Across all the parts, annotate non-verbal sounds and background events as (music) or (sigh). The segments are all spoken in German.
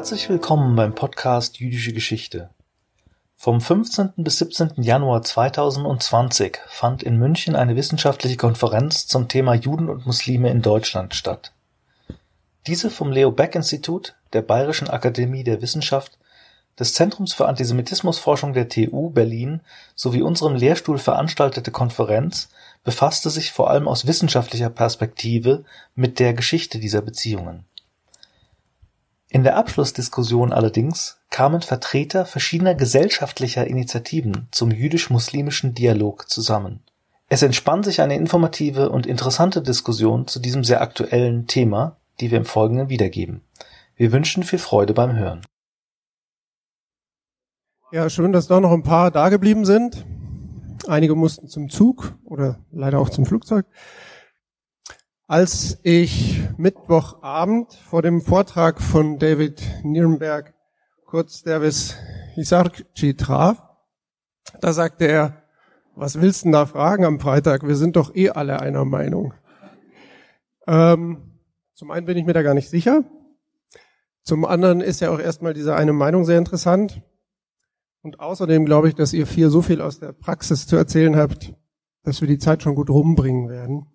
Herzlich willkommen beim Podcast Jüdische Geschichte. Vom 15. bis 17. Januar 2020 fand in München eine wissenschaftliche Konferenz zum Thema Juden und Muslime in Deutschland statt. Diese vom Leo Beck Institut, der Bayerischen Akademie der Wissenschaft, des Zentrums für Antisemitismusforschung der TU Berlin sowie unserem Lehrstuhl veranstaltete Konferenz befasste sich vor allem aus wissenschaftlicher Perspektive mit der Geschichte dieser Beziehungen. In der Abschlussdiskussion allerdings kamen Vertreter verschiedener gesellschaftlicher Initiativen zum jüdisch-muslimischen Dialog zusammen. Es entspann sich eine informative und interessante Diskussion zu diesem sehr aktuellen Thema, die wir im Folgenden wiedergeben. Wir wünschen viel Freude beim Hören. Ja, schön, dass da noch ein paar da geblieben sind. Einige mussten zum Zug oder leider auch zum Flugzeug. Als ich Mittwochabend vor dem Vortrag von David Nierenberg kurz Davis Hisarchi traf, da sagte er, was willst du denn da fragen am Freitag? Wir sind doch eh alle einer Meinung. Ähm, zum einen bin ich mir da gar nicht sicher. Zum anderen ist ja auch erstmal diese eine Meinung sehr interessant. Und außerdem glaube ich, dass ihr vier so viel aus der Praxis zu erzählen habt, dass wir die Zeit schon gut rumbringen werden.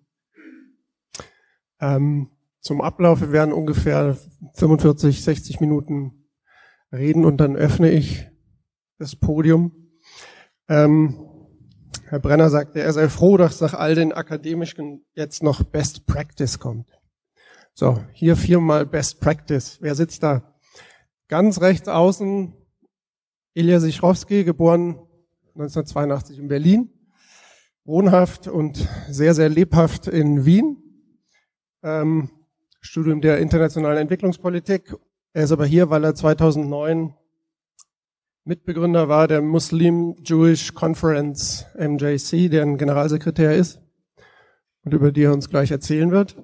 Ähm, zum Ablauf, wir werden ungefähr 45, 60 Minuten reden und dann öffne ich das Podium. Ähm, Herr Brenner sagte, er sei froh, dass nach all den akademischen jetzt noch Best Practice kommt. So, hier viermal Best Practice. Wer sitzt da? Ganz rechts außen Ilja Sichrowski, geboren 1982 in Berlin, wohnhaft und sehr, sehr lebhaft in Wien. Ähm, Studium der internationalen Entwicklungspolitik. Er ist aber hier, weil er 2009 Mitbegründer war der Muslim Jewish Conference MJC, deren Generalsekretär ist und über die er uns gleich erzählen wird.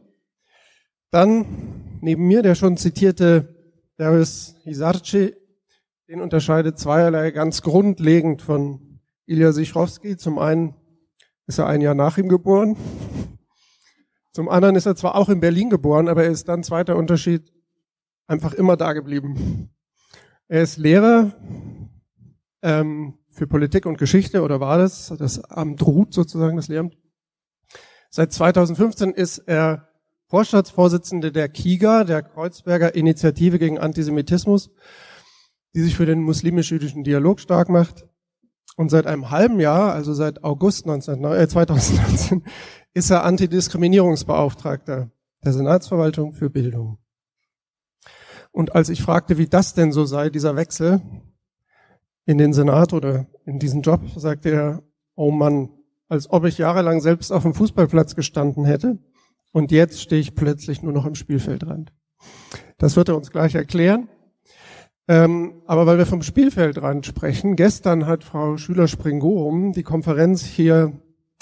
Dann neben mir der schon zitierte Darius Hisarci, den unterscheidet zweierlei ganz grundlegend von Ilya Sichrowski. Zum einen ist er ein Jahr nach ihm geboren. Zum anderen ist er zwar auch in Berlin geboren, aber er ist dann zweiter Unterschied einfach immer da geblieben. Er ist Lehrer ähm, für Politik und Geschichte oder war das, das Amt Ruth sozusagen, das Lehramt. Seit 2015 ist er Vorstandsvorsitzende der KIGA, der Kreuzberger Initiative gegen Antisemitismus die sich für den muslimisch-jüdischen Dialog stark macht. Und seit einem halben Jahr, also seit August 19, äh, 2019, (laughs) ist er Antidiskriminierungsbeauftragter der Senatsverwaltung für Bildung. Und als ich fragte, wie das denn so sei, dieser Wechsel in den Senat oder in diesen Job, sagte er, oh Mann, als ob ich jahrelang selbst auf dem Fußballplatz gestanden hätte und jetzt stehe ich plötzlich nur noch im Spielfeldrand. Das wird er uns gleich erklären. Ähm, aber weil wir vom Spielfeldrand sprechen, gestern hat Frau Schüler-Springorum die Konferenz hier,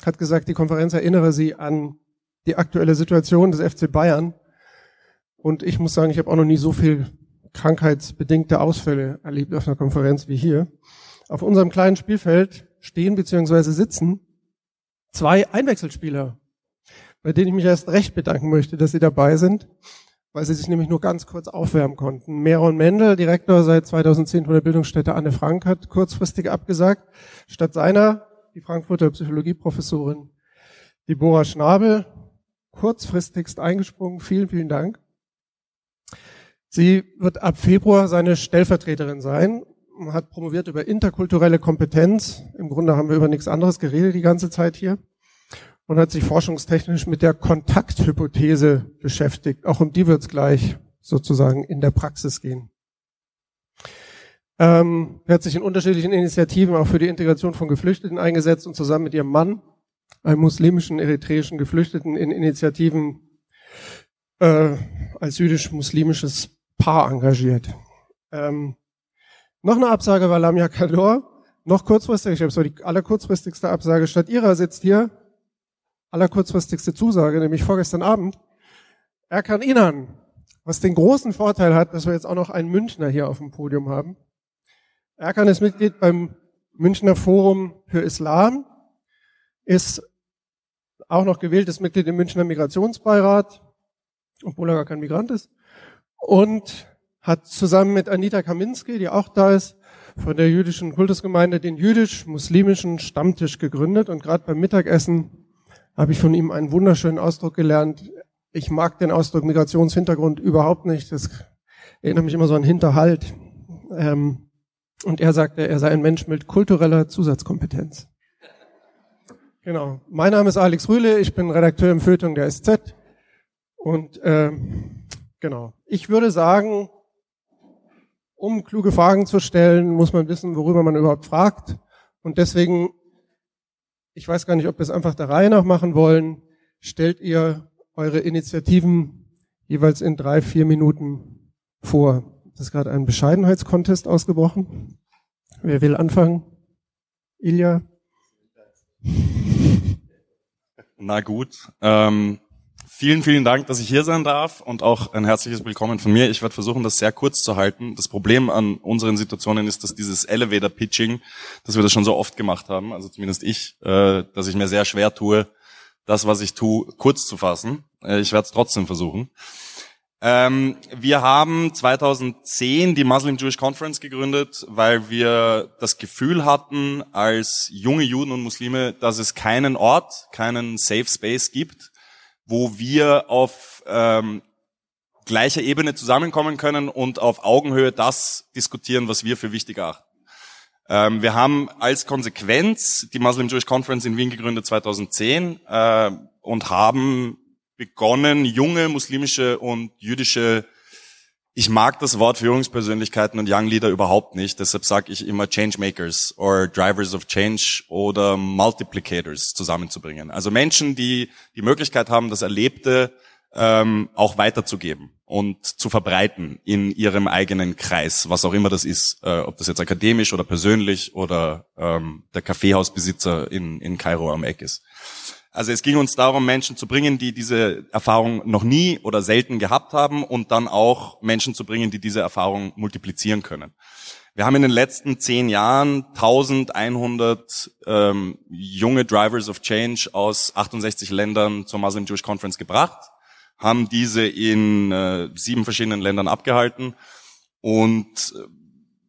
hat gesagt, die Konferenz erinnere sie an die aktuelle Situation des FC Bayern. Und ich muss sagen, ich habe auch noch nie so viel krankheitsbedingte Ausfälle erlebt auf einer Konferenz wie hier. Auf unserem kleinen Spielfeld stehen bzw. sitzen zwei Einwechselspieler, bei denen ich mich erst recht bedanken möchte, dass sie dabei sind weil sie sich nämlich nur ganz kurz aufwärmen konnten. Meron Mendel, Direktor seit 2010 von der Bildungsstätte Anne Frank, hat kurzfristig abgesagt. Statt seiner die Frankfurter Psychologieprofessorin Deborah Schnabel, kurzfristigst eingesprungen. Vielen, vielen Dank. Sie wird ab Februar seine Stellvertreterin sein, hat promoviert über interkulturelle Kompetenz. Im Grunde haben wir über nichts anderes geredet die ganze Zeit hier und hat sich forschungstechnisch mit der Kontakthypothese beschäftigt. Auch um die wird es gleich sozusagen in der Praxis gehen. Ähm, er hat sich in unterschiedlichen Initiativen auch für die Integration von Geflüchteten eingesetzt und zusammen mit ihrem Mann, einem muslimischen eritreischen Geflüchteten, in Initiativen äh, als jüdisch-muslimisches Paar engagiert. Ähm, noch eine Absage war Lamia Kador, noch kurzfristig, ich habe so die allerkurzfristigste Absage, statt ihrer sitzt hier allerkurzfristigste Zusage, nämlich vorgestern Abend. Erkan Inan, was den großen Vorteil hat, dass wir jetzt auch noch einen Münchner hier auf dem Podium haben. Erkan ist Mitglied beim Münchner Forum für Islam, ist auch noch gewähltes Mitglied im Münchner Migrationsbeirat, obwohl er gar kein Migrant ist, und hat zusammen mit Anita Kaminski, die auch da ist, von der jüdischen Kultusgemeinde den jüdisch-muslimischen Stammtisch gegründet. Und gerade beim Mittagessen habe ich von ihm einen wunderschönen Ausdruck gelernt. Ich mag den Ausdruck Migrationshintergrund überhaupt nicht. Das erinnert mich immer so an Hinterhalt. Ähm, und er sagte, er sei ein Mensch mit kultureller Zusatzkompetenz. Genau. Mein Name ist Alex Rühle, ich bin Redakteur im Feuilleton der SZ. Und äh, genau. Ich würde sagen, um kluge Fragen zu stellen, muss man wissen, worüber man überhaupt fragt. Und deswegen, ich weiß gar nicht, ob wir es einfach der Reihe nach machen wollen, stellt ihr eure Initiativen jeweils in drei, vier Minuten vor. Das ist gerade ein Bescheidenheitskontest ausgebrochen. Wer will anfangen? Ilja? Na gut. Ähm, vielen, vielen Dank, dass ich hier sein darf und auch ein herzliches Willkommen von mir. Ich werde versuchen, das sehr kurz zu halten. Das Problem an unseren Situationen ist, dass dieses Elevator-Pitching, dass wir das schon so oft gemacht haben, also zumindest ich, äh, dass ich mir sehr schwer tue, das, was ich tue, kurz zu fassen. Äh, ich werde es trotzdem versuchen. Ähm, wir haben 2010 die Muslim Jewish Conference gegründet, weil wir das Gefühl hatten, als junge Juden und Muslime, dass es keinen Ort, keinen Safe Space gibt, wo wir auf ähm, gleicher Ebene zusammenkommen können und auf Augenhöhe das diskutieren, was wir für wichtig achten. Ähm, wir haben als Konsequenz die Muslim Jewish Conference in Wien gegründet 2010 äh, und haben begonnen, junge muslimische und jüdische ich mag das Wort Führungspersönlichkeiten und Young Leader überhaupt nicht. Deshalb sage ich immer Changemakers or Drivers of Change oder Multiplicators zusammenzubringen. Also Menschen, die die Möglichkeit haben, das Erlebte ähm, auch weiterzugeben und zu verbreiten in ihrem eigenen Kreis, was auch immer das ist, äh, ob das jetzt akademisch oder persönlich oder ähm, der Kaffeehausbesitzer in, in Kairo am Eck ist. Also es ging uns darum, Menschen zu bringen, die diese Erfahrung noch nie oder selten gehabt haben und dann auch Menschen zu bringen, die diese Erfahrung multiplizieren können. Wir haben in den letzten zehn Jahren 1100 ähm, junge Drivers of Change aus 68 Ländern zur Muslim Jewish Conference gebracht, haben diese in äh, sieben verschiedenen Ländern abgehalten und äh,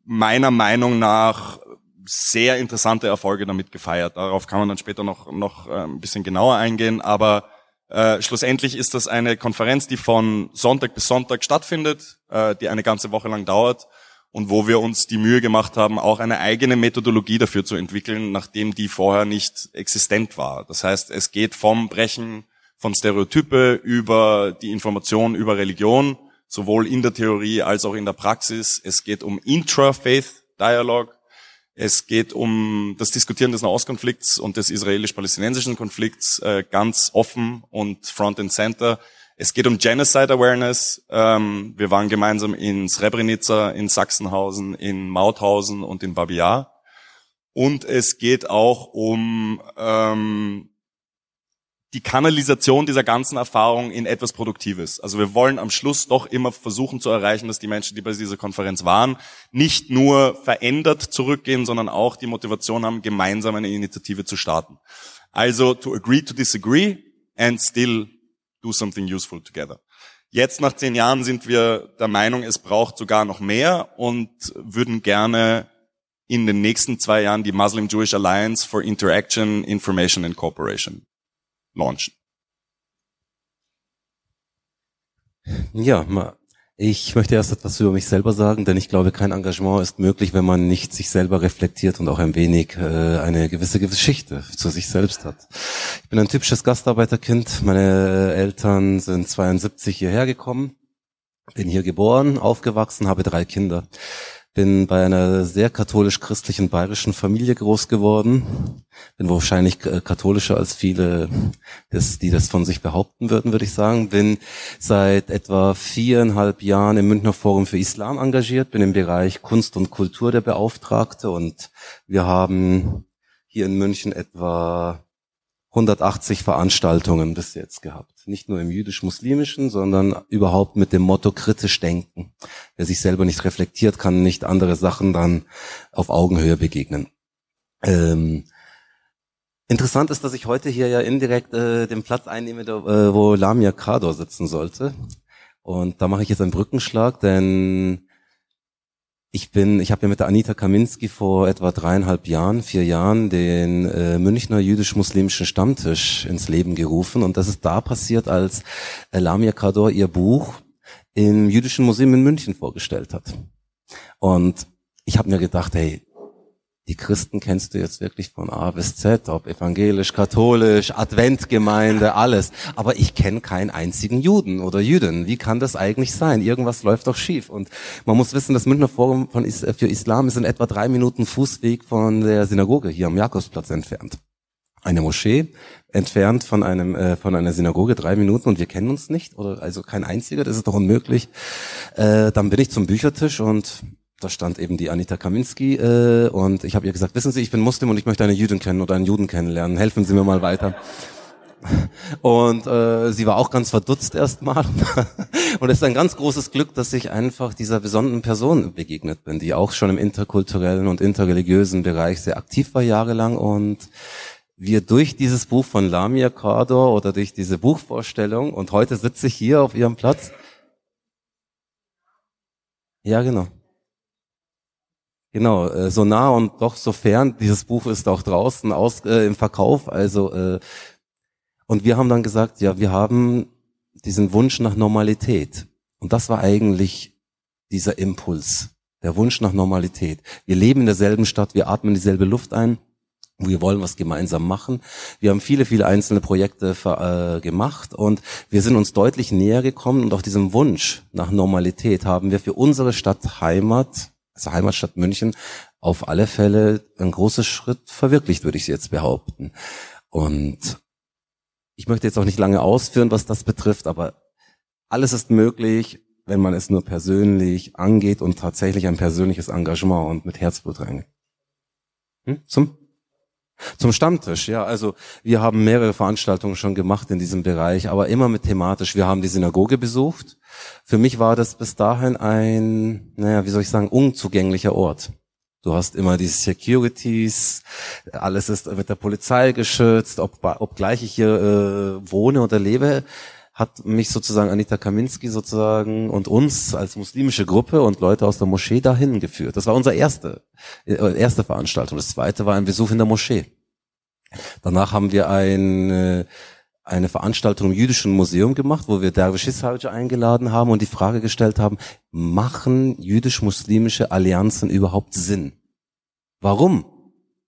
meiner Meinung nach sehr interessante Erfolge damit gefeiert. Darauf kann man dann später noch, noch äh, ein bisschen genauer eingehen. Aber äh, schlussendlich ist das eine Konferenz, die von Sonntag bis Sonntag stattfindet, äh, die eine ganze Woche lang dauert und wo wir uns die Mühe gemacht haben, auch eine eigene Methodologie dafür zu entwickeln, nachdem die vorher nicht existent war. Das heißt, es geht vom Brechen von Stereotype über die Information über Religion, sowohl in der Theorie als auch in der Praxis. Es geht um Intra-Faith Dialogue. Es geht um das Diskutieren des Nahostkonflikts und des israelisch-palästinensischen Konflikts äh, ganz offen und front and center. Es geht um Genocide Awareness. Ähm, wir waren gemeinsam in Srebrenica, in Sachsenhausen, in Mauthausen und in Babi Yar. Und es geht auch um ähm, die Kanalisation dieser ganzen Erfahrung in etwas Produktives. Also wir wollen am Schluss doch immer versuchen zu erreichen, dass die Menschen, die bei dieser Konferenz waren, nicht nur verändert zurückgehen, sondern auch die Motivation haben, gemeinsam eine Initiative zu starten. Also to agree to disagree and still do something useful together. Jetzt nach zehn Jahren sind wir der Meinung, es braucht sogar noch mehr und würden gerne in den nächsten zwei Jahren die Muslim Jewish Alliance for Interaction, Information and Cooperation launchen. Ja, ich möchte erst etwas über mich selber sagen, denn ich glaube, kein Engagement ist möglich, wenn man nicht sich selber reflektiert und auch ein wenig äh, eine gewisse Geschichte zu sich selbst hat. Ich bin ein typisches Gastarbeiterkind. Meine Eltern sind 72 hierher gekommen, bin hier geboren, aufgewachsen, habe drei Kinder bin bei einer sehr katholisch-christlichen bayerischen Familie groß geworden. Bin wahrscheinlich katholischer als viele, die das von sich behaupten würden, würde ich sagen. Bin seit etwa viereinhalb Jahren im Münchner Forum für Islam engagiert, bin im Bereich Kunst und Kultur der Beauftragte und wir haben hier in München etwa 180 Veranstaltungen bis jetzt gehabt. Nicht nur im jüdisch-muslimischen, sondern überhaupt mit dem Motto kritisch denken. Wer sich selber nicht reflektiert, kann nicht andere Sachen dann auf Augenhöhe begegnen. Ähm, interessant ist, dass ich heute hier ja indirekt äh, den Platz einnehme, äh, wo Lamia Kador sitzen sollte. Und da mache ich jetzt einen Brückenschlag, denn ich bin, ich habe ja mit der Anita Kaminski vor etwa dreieinhalb Jahren, vier Jahren den äh, Münchner jüdisch-muslimischen Stammtisch ins Leben gerufen und das ist da passiert, als äh, Lamia Kador ihr Buch im Jüdischen Museum in München vorgestellt hat. Und ich habe mir gedacht, hey, die Christen kennst du jetzt wirklich von A bis Z, ob evangelisch, katholisch, Adventgemeinde, alles. Aber ich kenne keinen einzigen Juden oder Jüdin. Wie kann das eigentlich sein? Irgendwas läuft doch schief. Und man muss wissen, das Münchner Forum für Islam ist in etwa drei Minuten Fußweg von der Synagoge hier am Jakobsplatz entfernt. Eine Moschee entfernt von einem äh, von einer Synagoge drei Minuten und wir kennen uns nicht oder also kein einziger, das ist doch unmöglich. Äh, dann bin ich zum Büchertisch und da stand eben die Anita Kaminski äh, und ich habe ihr gesagt, wissen Sie, ich bin Muslim und ich möchte eine Jüdin kennen oder einen Juden kennenlernen. Helfen Sie mir mal weiter. Und äh, sie war auch ganz verdutzt erstmal. (laughs) und es ist ein ganz großes Glück, dass ich einfach dieser besonderen Person begegnet bin, die auch schon im interkulturellen und interreligiösen Bereich sehr aktiv war jahrelang und wir durch dieses Buch von Lamia Kador oder durch diese Buchvorstellung und heute sitze ich hier auf ihrem Platz. Ja, genau. Genau, äh, so nah und doch so fern. Dieses Buch ist auch draußen aus, äh, im Verkauf. Also äh, und wir haben dann gesagt, ja, wir haben diesen Wunsch nach Normalität. Und das war eigentlich dieser Impuls, der Wunsch nach Normalität. Wir leben in derselben Stadt, wir atmen dieselbe Luft ein. Wir wollen was gemeinsam machen. Wir haben viele, viele einzelne Projekte für, äh, gemacht und wir sind uns deutlich näher gekommen und auch diesem Wunsch nach Normalität haben wir für unsere Stadt Heimat also Heimatstadt München, auf alle Fälle ein großer Schritt verwirklicht, würde ich jetzt behaupten. Und ich möchte jetzt auch nicht lange ausführen, was das betrifft, aber alles ist möglich, wenn man es nur persönlich angeht und tatsächlich ein persönliches Engagement und mit Herzblut reingeht. Hm? Zum zum Stammtisch, ja. Also wir haben mehrere Veranstaltungen schon gemacht in diesem Bereich, aber immer mit thematisch. Wir haben die Synagoge besucht. Für mich war das bis dahin ein, naja, wie soll ich sagen, unzugänglicher Ort. Du hast immer diese Securities, alles ist mit der Polizei geschützt, ob, obgleich ich hier äh, wohne oder lebe, hat mich sozusagen Anita Kaminski sozusagen und uns als muslimische Gruppe und Leute aus der Moschee dahin geführt. Das war unsere erste, äh, erste Veranstaltung. Das zweite war ein Besuch in der Moschee. Danach haben wir ein, eine Veranstaltung im Jüdischen Museum gemacht, wo wir Dervish Ishalja eingeladen haben und die Frage gestellt haben, machen jüdisch-muslimische Allianzen überhaupt Sinn? Warum?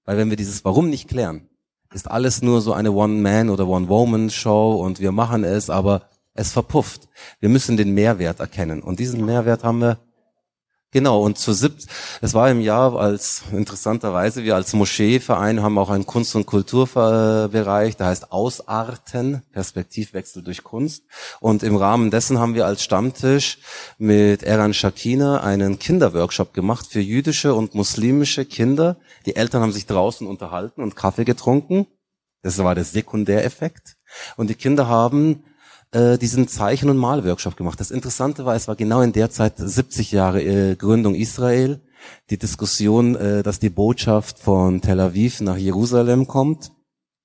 Weil wenn wir dieses Warum nicht klären, ist alles nur so eine One-Man- oder One-Woman-Show und wir machen es, aber es verpufft. Wir müssen den Mehrwert erkennen. Und diesen Mehrwert haben wir Genau, und zu siebt, es war im Jahr als, interessanterweise, wir als Moscheeverein haben auch einen Kunst- und Kulturbereich, der heißt Ausarten, Perspektivwechsel durch Kunst. Und im Rahmen dessen haben wir als Stammtisch mit Eran Shakina einen Kinderworkshop gemacht für jüdische und muslimische Kinder. Die Eltern haben sich draußen unterhalten und Kaffee getrunken. Das war der Sekundäreffekt. Und die Kinder haben äh, diesen Zeichen- und Malworkshop gemacht. Das Interessante war, es war genau in der Zeit 70 Jahre äh, Gründung Israel, die Diskussion, äh, dass die Botschaft von Tel Aviv nach Jerusalem kommt.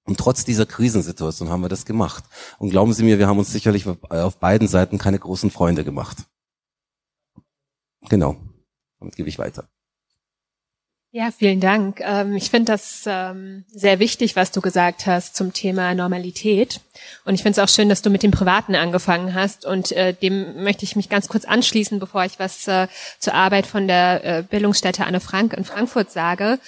Und trotz dieser Krisensituation haben wir das gemacht. Und glauben Sie mir, wir haben uns sicherlich auf beiden Seiten keine großen Freunde gemacht. Genau. Damit gebe ich weiter. Ja, vielen Dank. Ähm, ich finde das ähm, sehr wichtig, was du gesagt hast zum Thema Normalität. Und ich finde es auch schön, dass du mit dem Privaten angefangen hast. Und äh, dem möchte ich mich ganz kurz anschließen, bevor ich was äh, zur Arbeit von der äh, Bildungsstätte Anne Frank in Frankfurt sage.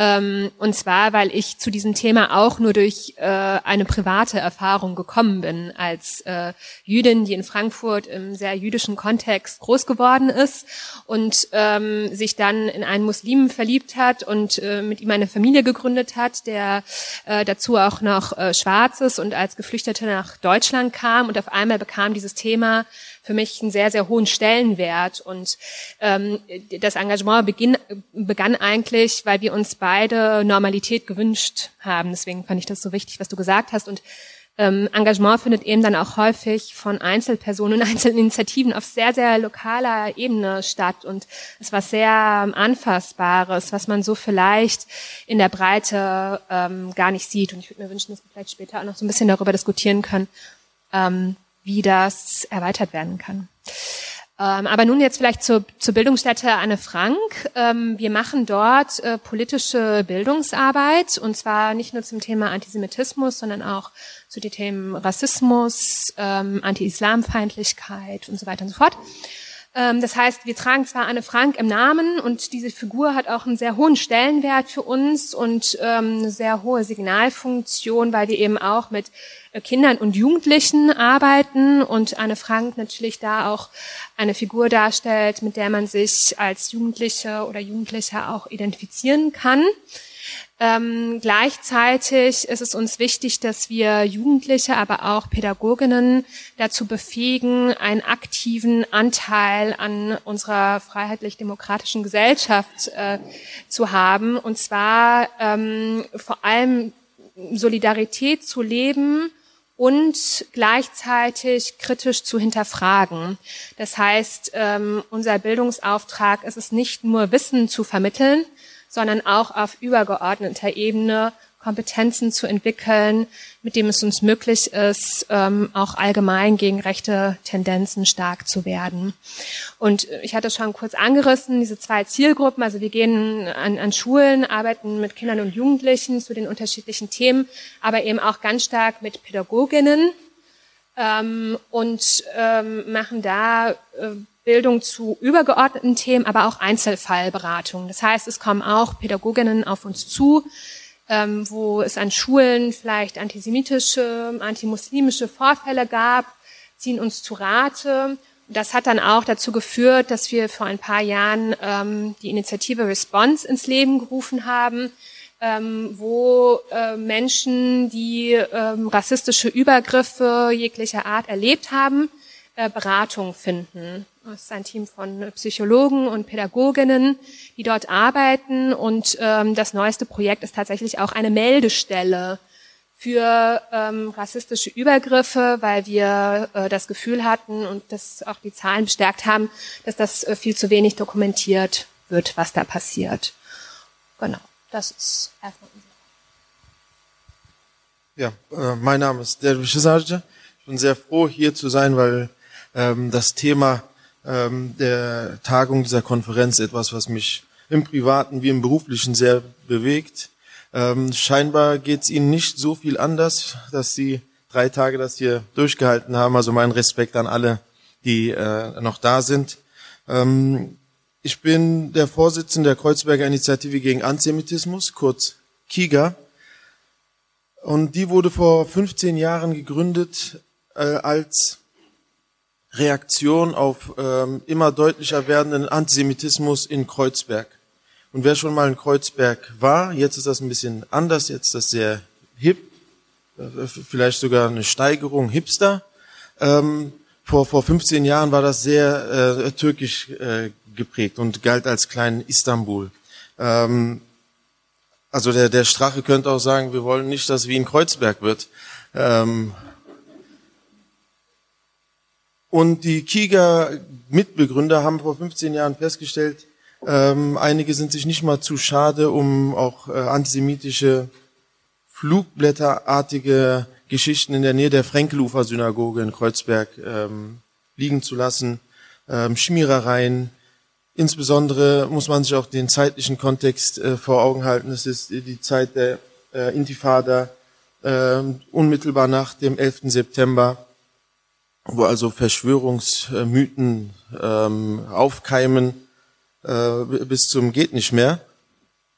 Ähm, und zwar, weil ich zu diesem Thema auch nur durch äh, eine private Erfahrung gekommen bin, als äh, Jüdin, die in Frankfurt im sehr jüdischen Kontext groß geworden ist und ähm, sich dann in einen Muslimen verliebt hat und äh, mit ihm eine Familie gegründet hat, der äh, dazu auch noch äh, schwarz ist und als Geflüchteter nach Deutschland kam. Und auf einmal bekam dieses Thema für mich einen sehr, sehr hohen Stellenwert. Und ähm, das Engagement beginn, begann eigentlich, weil wir uns beide Normalität gewünscht haben. Deswegen fand ich das so wichtig, was du gesagt hast. Und ähm, Engagement findet eben dann auch häufig von Einzelpersonen und (laughs) Einzelinitiativen auf sehr, sehr lokaler Ebene statt und es war sehr Anfassbares, was man so vielleicht in der Breite ähm, gar nicht sieht. Und ich würde mir wünschen, dass wir vielleicht später auch noch so ein bisschen darüber diskutieren können, ähm, wie das erweitert werden kann. Ähm, aber nun jetzt vielleicht zur, zur Bildungsstätte Anne Frank. Ähm, wir machen dort äh, politische Bildungsarbeit und zwar nicht nur zum Thema Antisemitismus, sondern auch zu den Themen Rassismus, ähm, Anti-Islamfeindlichkeit und so weiter und so fort. Ähm, das heißt, wir tragen zwar Anne Frank im Namen und diese Figur hat auch einen sehr hohen Stellenwert für uns und ähm, eine sehr hohe Signalfunktion, weil wir eben auch mit äh, Kindern und Jugendlichen arbeiten und Anne Frank natürlich da auch eine Figur darstellt, mit der man sich als Jugendliche oder Jugendlicher auch identifizieren kann. Ähm, gleichzeitig ist es uns wichtig, dass wir Jugendliche, aber auch Pädagoginnen dazu befähigen, einen aktiven Anteil an unserer freiheitlich-demokratischen Gesellschaft äh, zu haben. Und zwar ähm, vor allem Solidarität zu leben und gleichzeitig kritisch zu hinterfragen. Das heißt, ähm, unser Bildungsauftrag ist es nicht nur Wissen zu vermitteln, sondern auch auf übergeordneter Ebene Kompetenzen zu entwickeln, mit dem es uns möglich ist, ähm, auch allgemein gegen rechte Tendenzen stark zu werden. Und ich hatte schon kurz angerissen, diese zwei Zielgruppen, also wir gehen an, an Schulen, arbeiten mit Kindern und Jugendlichen zu den unterschiedlichen Themen, aber eben auch ganz stark mit Pädagoginnen ähm, und ähm, machen da äh, Bildung zu übergeordneten Themen, aber auch Einzelfallberatung. Das heißt, es kommen auch Pädagoginnen auf uns zu, ähm, wo es an Schulen vielleicht antisemitische, antimuslimische Vorfälle gab, ziehen uns zu Rate. Das hat dann auch dazu geführt, dass wir vor ein paar Jahren ähm, die Initiative Response ins Leben gerufen haben, ähm, wo äh, Menschen, die ähm, rassistische Übergriffe jeglicher Art erlebt haben, Beratung finden. Es ist ein Team von Psychologen und Pädagoginnen, die dort arbeiten. Und ähm, das neueste Projekt ist tatsächlich auch eine Meldestelle für ähm, rassistische Übergriffe, weil wir äh, das Gefühl hatten und das auch die Zahlen bestärkt haben, dass das äh, viel zu wenig dokumentiert wird, was da passiert. Genau, das ist erstmal Ja, äh, mein Name ist Derwish Sarja. Ich bin sehr froh, hier zu sein, weil ähm, das Thema ähm, der Tagung dieser Konferenz etwas, was mich im Privaten wie im Beruflichen sehr bewegt. Ähm, scheinbar geht es Ihnen nicht so viel anders, dass Sie drei Tage das hier durchgehalten haben. Also mein Respekt an alle, die äh, noch da sind. Ähm, ich bin der Vorsitzende der Kreuzberger Initiative gegen Antisemitismus, kurz KIGA. Und die wurde vor 15 Jahren gegründet äh, als Reaktion auf ähm, immer deutlicher werdenden Antisemitismus in Kreuzberg. Und wer schon mal in Kreuzberg war, jetzt ist das ein bisschen anders, jetzt ist das sehr hip, äh, vielleicht sogar eine Steigerung hipster. Ähm, vor, vor 15 Jahren war das sehr äh, türkisch äh, geprägt und galt als kleinen Istanbul. Ähm, also der, der Strache könnte auch sagen, wir wollen nicht, dass Wien Kreuzberg wird. Ähm, und die Kiga-Mitbegründer haben vor 15 Jahren festgestellt, ähm, einige sind sich nicht mal zu schade, um auch äh, antisemitische Flugblätterartige Geschichten in der Nähe der Frenkelufer Synagoge in Kreuzberg ähm, liegen zu lassen, ähm, Schmierereien. Insbesondere muss man sich auch den zeitlichen Kontext äh, vor Augen halten. Es ist die Zeit der äh, Intifada, äh, unmittelbar nach dem 11. September wo also Verschwörungsmythen ähm, aufkeimen äh, bis zum geht nicht mehr.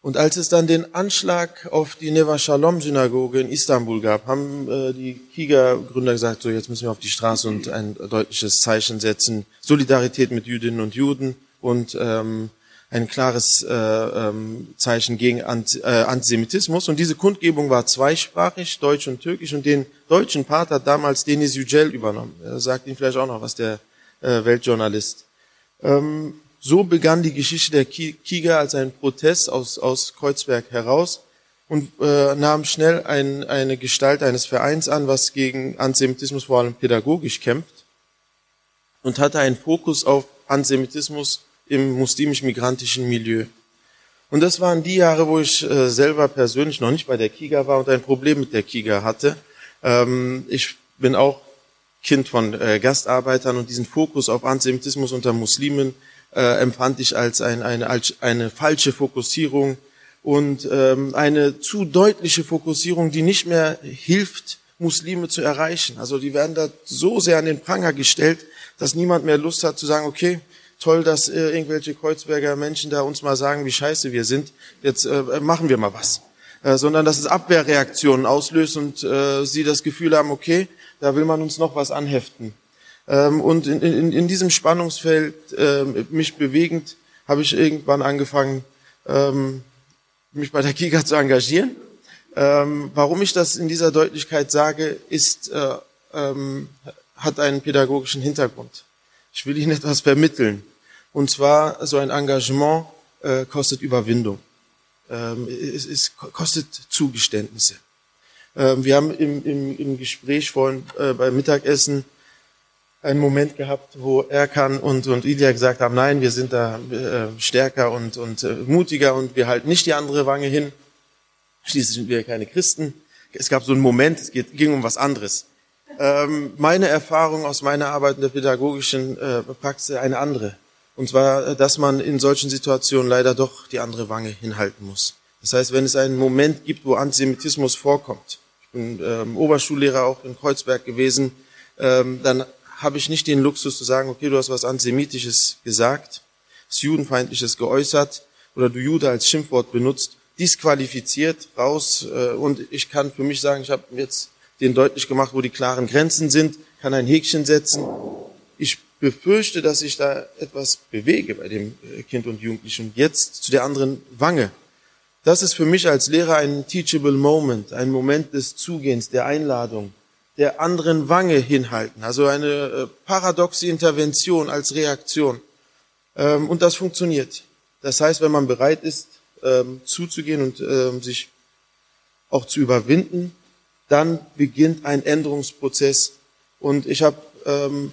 Und als es dann den Anschlag auf die Neva Shalom Synagoge in Istanbul gab, haben äh, die Kiga-Gründer gesagt, so jetzt müssen wir auf die Straße und ein deutliches Zeichen setzen, Solidarität mit Jüdinnen und Juden und ähm, ein klares äh, ähm, Zeichen gegen Ant, äh, Antisemitismus. Und diese Kundgebung war zweisprachig, Deutsch und Türkisch. Und den deutschen Part hat damals Denis Yücel übernommen. Er sagt Ihnen vielleicht auch noch was, der äh, Weltjournalist. Ähm, so begann die Geschichte der Kiga als ein Protest aus, aus Kreuzberg heraus und äh, nahm schnell ein, eine Gestalt eines Vereins an, was gegen Antisemitismus vor allem pädagogisch kämpft und hatte einen Fokus auf Antisemitismus im muslimisch-migrantischen Milieu. Und das waren die Jahre, wo ich äh, selber persönlich noch nicht bei der Kiga war und ein Problem mit der Kiga hatte. Ähm, ich bin auch Kind von äh, Gastarbeitern und diesen Fokus auf Antisemitismus unter Muslimen äh, empfand ich als ein, eine, eine falsche Fokussierung und ähm, eine zu deutliche Fokussierung, die nicht mehr hilft, Muslime zu erreichen. Also die werden da so sehr an den Pranger gestellt, dass niemand mehr Lust hat zu sagen, okay, toll, dass äh, irgendwelche Kreuzberger Menschen da uns mal sagen, wie scheiße wir sind. Jetzt äh, machen wir mal was. Äh, sondern dass es Abwehrreaktionen auslöst und äh, sie das Gefühl haben, okay, da will man uns noch was anheften. Ähm, und in, in, in diesem Spannungsfeld äh, mich bewegend habe ich irgendwann angefangen, ähm, mich bei der Giga zu engagieren. Ähm, warum ich das in dieser Deutlichkeit sage, ist, äh, ähm, hat einen pädagogischen Hintergrund. Ich will Ihnen (laughs) etwas vermitteln. Und zwar, so ein Engagement äh, kostet Überwindung. Ähm, es, es kostet Zugeständnisse. Ähm, wir haben im, im, im Gespräch vorhin äh, beim Mittagessen einen Moment gehabt, wo Erkan und, und Ilya gesagt haben, nein, wir sind da äh, stärker und, und äh, mutiger und wir halten nicht die andere Wange hin. Schließlich sind wir keine Christen. Es gab so einen Moment, es geht, ging um was anderes. Ähm, meine Erfahrung aus meiner Arbeit in der pädagogischen äh, Praxis eine andere. Und zwar, dass man in solchen Situationen leider doch die andere Wange hinhalten muss. Das heißt, wenn es einen Moment gibt, wo Antisemitismus vorkommt, ich bin ähm, Oberschullehrer auch in Kreuzberg gewesen, ähm, dann habe ich nicht den Luxus zu sagen, okay, du hast was Antisemitisches gesagt, was Judenfeindliches geäußert oder du Jude als Schimpfwort benutzt, disqualifiziert, raus äh, und ich kann für mich sagen, ich habe jetzt den deutlich gemacht, wo die klaren Grenzen sind, kann ein Häkchen setzen. Ich befürchte, dass ich da etwas bewege bei dem äh, Kind und Jugendlichen. Jetzt zu der anderen Wange. Das ist für mich als Lehrer ein teachable moment, ein Moment des Zugehens, der Einladung der anderen Wange hinhalten. Also eine äh, paradoxe Intervention als Reaktion. Ähm, und das funktioniert. Das heißt, wenn man bereit ist, ähm, zuzugehen und ähm, sich auch zu überwinden, dann beginnt ein Änderungsprozess. Und ich habe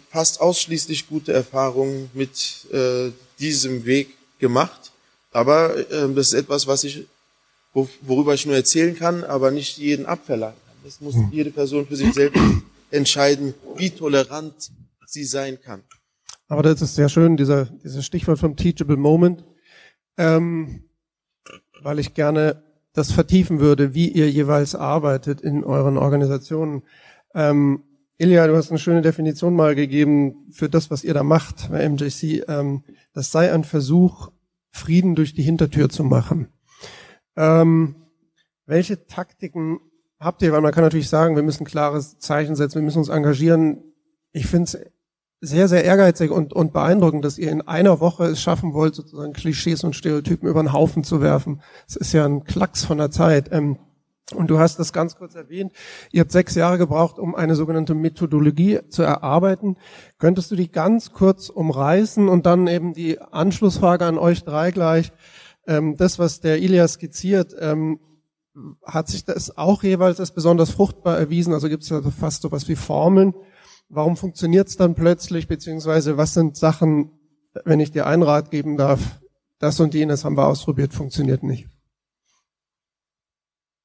fast ausschließlich gute Erfahrungen mit äh, diesem Weg gemacht. Aber das ist etwas, was ich, worüber ich nur erzählen kann, aber nicht jeden abverlangen. Das muss hm. jede Person für sich selbst entscheiden, wie tolerant sie sein kann. Aber das ist sehr schön, dieser, dieses Stichwort vom Teachable Moment, ähm, weil ich gerne das vertiefen würde, wie ihr jeweils arbeitet in euren Organisationen. Ähm, Ilja, du hast eine schöne Definition mal gegeben für das, was ihr da macht bei MJC. Ähm, das sei ein Versuch, Frieden durch die Hintertür zu machen. Ähm, welche Taktiken habt ihr, weil man kann natürlich sagen, wir müssen klares Zeichen setzen, wir müssen uns engagieren. Ich finde es sehr, sehr ehrgeizig und, und beeindruckend, dass ihr in einer Woche es schaffen wollt, sozusagen Klischees und Stereotypen über den Haufen zu werfen. Es ist ja ein Klacks von der Zeit. Ähm, und du hast das ganz kurz erwähnt. Ihr habt sechs Jahre gebraucht, um eine sogenannte Methodologie zu erarbeiten. Könntest du die ganz kurz umreißen und dann eben die Anschlussfrage an euch drei gleich. Ähm, das, was der Ilias skizziert, ähm, hat sich das auch jeweils als besonders fruchtbar erwiesen? Also gibt es ja fast so was wie Formeln. Warum funktioniert es dann plötzlich, beziehungsweise was sind Sachen, wenn ich dir einen Rat geben darf, das und jenes haben wir ausprobiert, funktioniert nicht?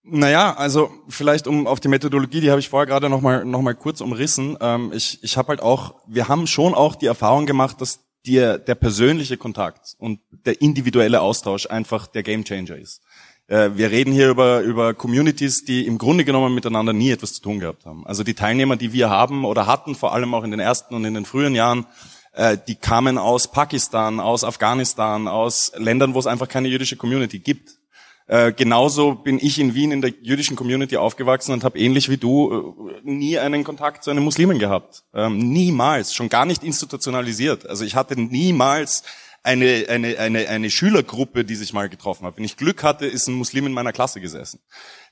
Naja, also vielleicht um auf die Methodologie, die habe ich vorher gerade nochmal noch mal kurz umrissen. Ähm, ich ich habe halt auch, wir haben schon auch die Erfahrung gemacht, dass dir der persönliche Kontakt und der individuelle Austausch einfach der Gamechanger ist. Äh, wir reden hier über, über Communities, die im Grunde genommen miteinander nie etwas zu tun gehabt haben. Also die Teilnehmer, die wir haben oder hatten, vor allem auch in den ersten und in den frühen Jahren, äh, die kamen aus Pakistan, aus Afghanistan, aus Ländern, wo es einfach keine jüdische Community gibt. Äh, genauso bin ich in Wien in der jüdischen Community aufgewachsen und habe ähnlich wie du nie einen Kontakt zu einem Muslimen gehabt. Ähm, niemals, schon gar nicht institutionalisiert. Also ich hatte niemals eine, eine, eine, eine Schülergruppe, die sich mal getroffen hat. Wenn ich Glück hatte, ist ein Muslim in meiner Klasse gesessen.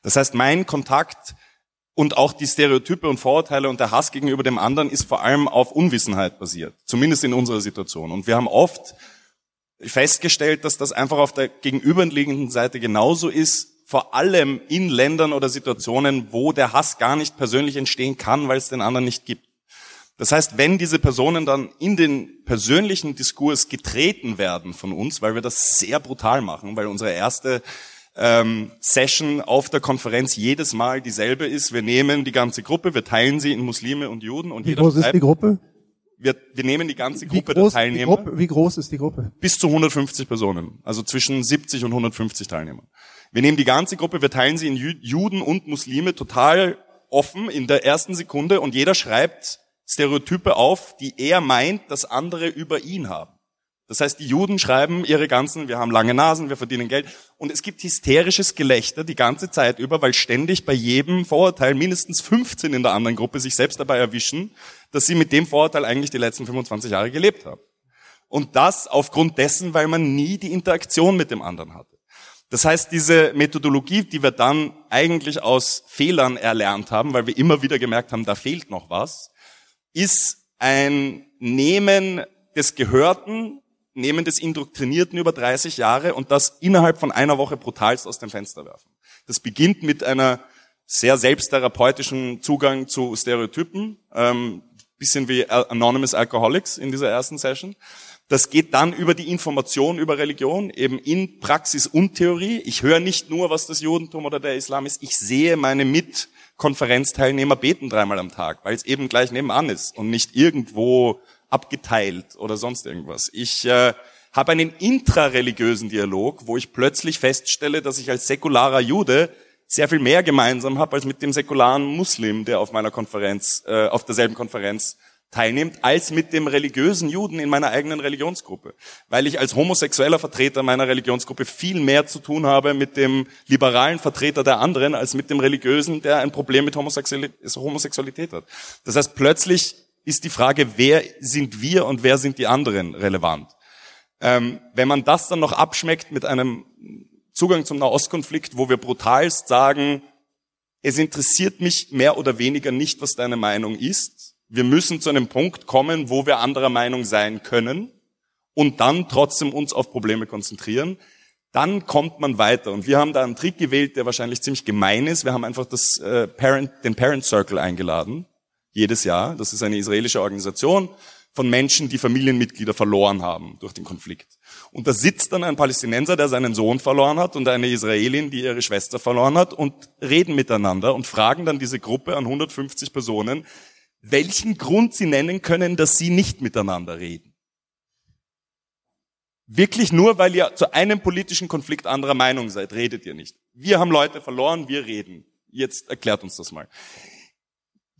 Das heißt, mein Kontakt und auch die Stereotype und Vorurteile und der Hass gegenüber dem anderen ist vor allem auf Unwissenheit basiert. Zumindest in unserer Situation. Und wir haben oft festgestellt, dass das einfach auf der gegenüberliegenden Seite genauso ist, vor allem in Ländern oder Situationen, wo der Hass gar nicht persönlich entstehen kann, weil es den anderen nicht gibt. Das heißt, wenn diese Personen dann in den persönlichen Diskurs getreten werden von uns, weil wir das sehr brutal machen, weil unsere erste ähm, Session auf der Konferenz jedes Mal dieselbe ist. Wir nehmen die ganze Gruppe, wir teilen sie in Muslime und Juden und Wie groß ist die Gruppe? Wir, wir nehmen die ganze Gruppe groß, der Teilnehmer Gruppe, wie groß ist die Gruppe? bis zu 150 Personen, also zwischen 70 und 150 Teilnehmern. Wir nehmen die ganze Gruppe, wir teilen sie in Juden und Muslime total offen in der ersten Sekunde und jeder schreibt Stereotype auf, die er meint, dass andere über ihn haben. Das heißt, die Juden schreiben ihre ganzen, wir haben lange Nasen, wir verdienen Geld. Und es gibt hysterisches Gelächter die ganze Zeit über, weil ständig bei jedem Vorurteil mindestens 15 in der anderen Gruppe sich selbst dabei erwischen, dass sie mit dem Vorurteil eigentlich die letzten 25 Jahre gelebt haben. Und das aufgrund dessen, weil man nie die Interaktion mit dem anderen hatte. Das heißt, diese Methodologie, die wir dann eigentlich aus Fehlern erlernt haben, weil wir immer wieder gemerkt haben, da fehlt noch was, ist ein Nehmen des Gehörten, Nehmen des Indoktrinierten über 30 Jahre und das innerhalb von einer Woche brutalst aus dem Fenster werfen. Das beginnt mit einer sehr selbsttherapeutischen Zugang zu Stereotypen, ähm, bisschen wie Anonymous Alcoholics in dieser ersten Session. Das geht dann über die Information über Religion, eben in Praxis und Theorie. Ich höre nicht nur, was das Judentum oder der Islam ist, ich sehe meine Mitkonferenzteilnehmer beten dreimal am Tag, weil es eben gleich nebenan ist und nicht irgendwo abgeteilt oder sonst irgendwas. Ich äh, habe einen intrareligiösen Dialog, wo ich plötzlich feststelle, dass ich als säkularer Jude sehr viel mehr gemeinsam habe als mit dem säkularen Muslim, der auf meiner Konferenz, äh, auf derselben Konferenz teilnimmt, als mit dem religiösen Juden in meiner eigenen Religionsgruppe. Weil ich als homosexueller Vertreter meiner Religionsgruppe viel mehr zu tun habe mit dem liberalen Vertreter der anderen, als mit dem religiösen, der ein Problem mit Homosexualität hat. Das heißt, plötzlich ist die Frage, wer sind wir und wer sind die anderen relevant. Ähm, wenn man das dann noch abschmeckt mit einem Zugang zum Nahostkonflikt, wo wir brutalst sagen, es interessiert mich mehr oder weniger nicht, was deine Meinung ist. Wir müssen zu einem Punkt kommen, wo wir anderer Meinung sein können und dann trotzdem uns auf Probleme konzentrieren. Dann kommt man weiter. Und wir haben da einen Trick gewählt, der wahrscheinlich ziemlich gemein ist. Wir haben einfach das, äh, Parent, den Parent Circle eingeladen. Jedes Jahr. Das ist eine israelische Organisation von Menschen, die Familienmitglieder verloren haben durch den Konflikt. Und da sitzt dann ein Palästinenser, der seinen Sohn verloren hat und eine Israelin, die ihre Schwester verloren hat und reden miteinander und fragen dann diese Gruppe an 150 Personen, welchen Grund sie nennen können, dass sie nicht miteinander reden. Wirklich nur, weil ihr zu einem politischen Konflikt anderer Meinung seid, redet ihr nicht. Wir haben Leute verloren, wir reden. Jetzt erklärt uns das mal.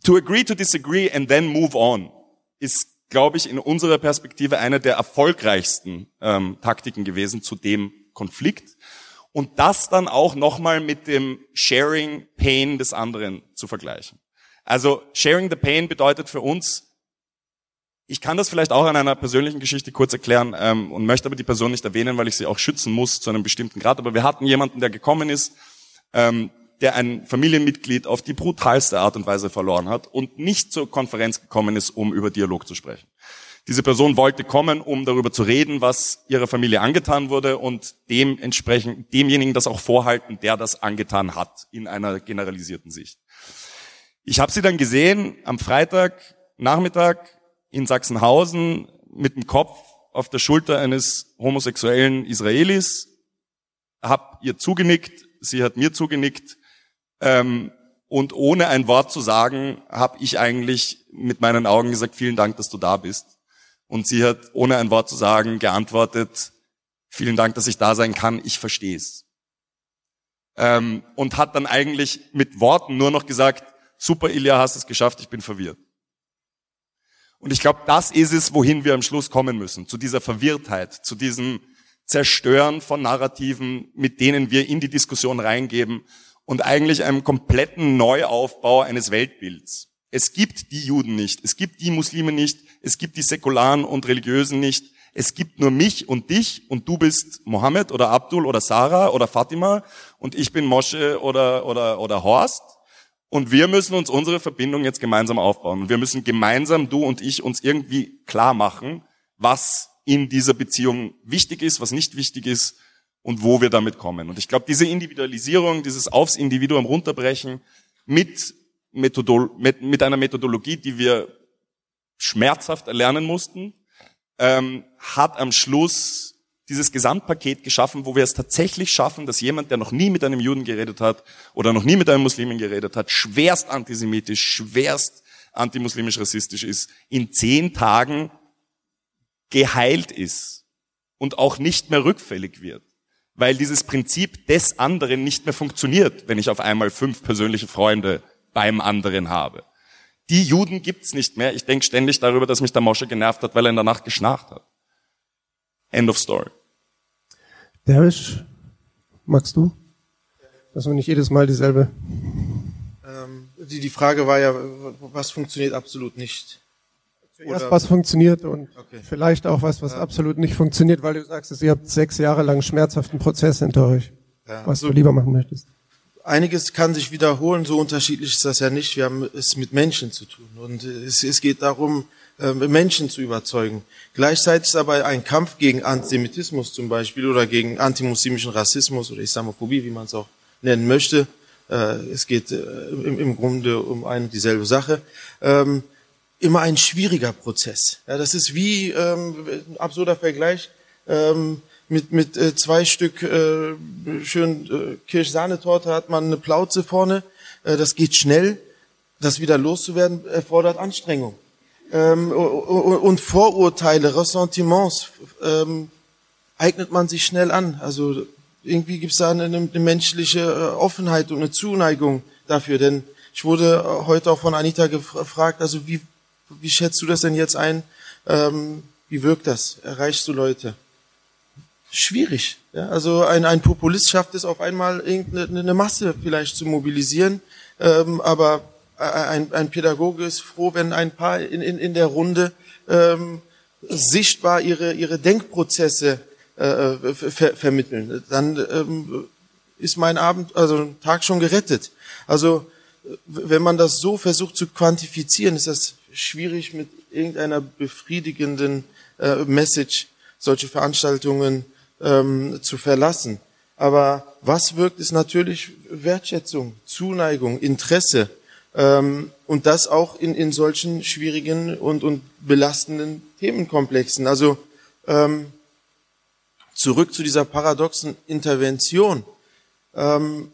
To agree to disagree and then move on ist, glaube ich, in unserer Perspektive eine der erfolgreichsten ähm, Taktiken gewesen zu dem Konflikt. Und das dann auch nochmal mit dem Sharing Pain des anderen zu vergleichen. Also Sharing the Pain bedeutet für uns, ich kann das vielleicht auch an einer persönlichen Geschichte kurz erklären ähm, und möchte aber die Person nicht erwähnen, weil ich sie auch schützen muss zu einem bestimmten Grad. Aber wir hatten jemanden, der gekommen ist, ähm, der ein Familienmitglied auf die brutalste Art und Weise verloren hat und nicht zur Konferenz gekommen ist, um über Dialog zu sprechen. Diese Person wollte kommen, um darüber zu reden, was ihrer Familie angetan wurde und dementsprechend demjenigen das auch vorhalten, der das angetan hat, in einer generalisierten Sicht. Ich habe sie dann gesehen am Freitag Nachmittag in Sachsenhausen mit dem Kopf auf der Schulter eines homosexuellen Israelis, hab ihr zugenickt, sie hat mir zugenickt ähm, und ohne ein Wort zu sagen, habe ich eigentlich mit meinen Augen gesagt, vielen Dank, dass du da bist. Und sie hat ohne ein Wort zu sagen geantwortet, vielen Dank, dass ich da sein kann, ich verstehe es. Ähm, und hat dann eigentlich mit Worten nur noch gesagt, super Ilja, hast es geschafft, ich bin verwirrt. Und ich glaube, das ist es, wohin wir am Schluss kommen müssen, zu dieser Verwirrtheit, zu diesem Zerstören von Narrativen, mit denen wir in die Diskussion reingeben und eigentlich einem kompletten Neuaufbau eines Weltbilds. Es gibt die Juden nicht, es gibt die Muslime nicht, es gibt die Säkularen und Religiösen nicht, es gibt nur mich und dich und du bist Mohammed oder Abdul oder Sarah oder Fatima und ich bin Mosche oder, oder, oder Horst und wir müssen uns unsere Verbindung jetzt gemeinsam aufbauen. Und wir müssen gemeinsam, du und ich, uns irgendwie klar machen, was in dieser Beziehung wichtig ist, was nicht wichtig ist und wo wir damit kommen. Und ich glaube, diese Individualisierung, dieses aufs Individuum runterbrechen mit, Methodol mit, mit einer Methodologie, die wir schmerzhaft erlernen mussten, ähm, hat am Schluss dieses Gesamtpaket geschaffen, wo wir es tatsächlich schaffen, dass jemand, der noch nie mit einem Juden geredet hat oder noch nie mit einem Muslimen geredet hat, schwerst antisemitisch, schwerst antimuslimisch rassistisch ist, in zehn Tagen geheilt ist und auch nicht mehr rückfällig wird. Weil dieses Prinzip des anderen nicht mehr funktioniert, wenn ich auf einmal fünf persönliche Freunde beim anderen habe. Die Juden gibt's nicht mehr. Ich denke ständig darüber, dass mich der Mosche genervt hat, weil er in der Nacht geschnarcht hat. End of story. Derisch, magst du? Dass wir nicht jedes Mal dieselbe. Ähm, die, die Frage war ja, was funktioniert absolut nicht? Zuerst was funktioniert und Okay. vielleicht auch was, was absolut nicht funktioniert, weil du sagst, dass ihr habt sechs Jahre lang schmerzhaften Prozess hinter euch. Ja, Was also du lieber machen möchtest. einiges kann sich wiederholen, so unterschiedlich ist das ja nicht. Wir haben es mit Menschen zu tun und es, es geht darum, äh, Menschen zu überzeugen. Gleichzeitig ist aber ein Kampf gegen Antisemitismus zum Beispiel oder gegen antimuslimischen Rassismus oder Islamophobie, wie man es auch nennen möchte. Äh, Es geht äh, im, Grunde um eine dieselbe Sache. Immer ein schwieriger Prozess. Ja, das ist wie ähm, ein absurder Vergleich. Ähm, mit, mit äh, zwei Stück äh, schön äh, Kirschsahnetorte hat man eine Plauze vorne. Äh, das geht schnell. Das wieder loszuwerden erfordert Anstrengung. Ähm, und Vorurteile, Ressentiments ähm, eignet man sich schnell an. Also irgendwie gibt es da eine, eine menschliche äh, Offenheit und eine Zuneigung dafür. Denn ich wurde äh, heute auch von Anita gefragt, also wie, wie schätzt du das denn jetzt ein? Ähm, wie wirkt das? Erreichst du Leute? schwierig. Ja? Also ein, ein Populist schafft es auf einmal, irgendeine eine Masse vielleicht zu mobilisieren, ähm, aber ein, ein Pädagoge ist froh, wenn ein paar in, in, in der Runde ähm, sichtbar ihre, ihre Denkprozesse äh, ver, vermitteln. Dann ähm, ist mein Abend, also Tag schon gerettet. Also wenn man das so versucht zu quantifizieren, ist das schwierig mit irgendeiner befriedigenden äh, Message solche Veranstaltungen ähm, zu verlassen. Aber was wirkt, ist natürlich Wertschätzung, Zuneigung, Interesse ähm, und das auch in, in solchen schwierigen und, und belastenden Themenkomplexen. Also ähm, zurück zu dieser paradoxen Intervention, ähm,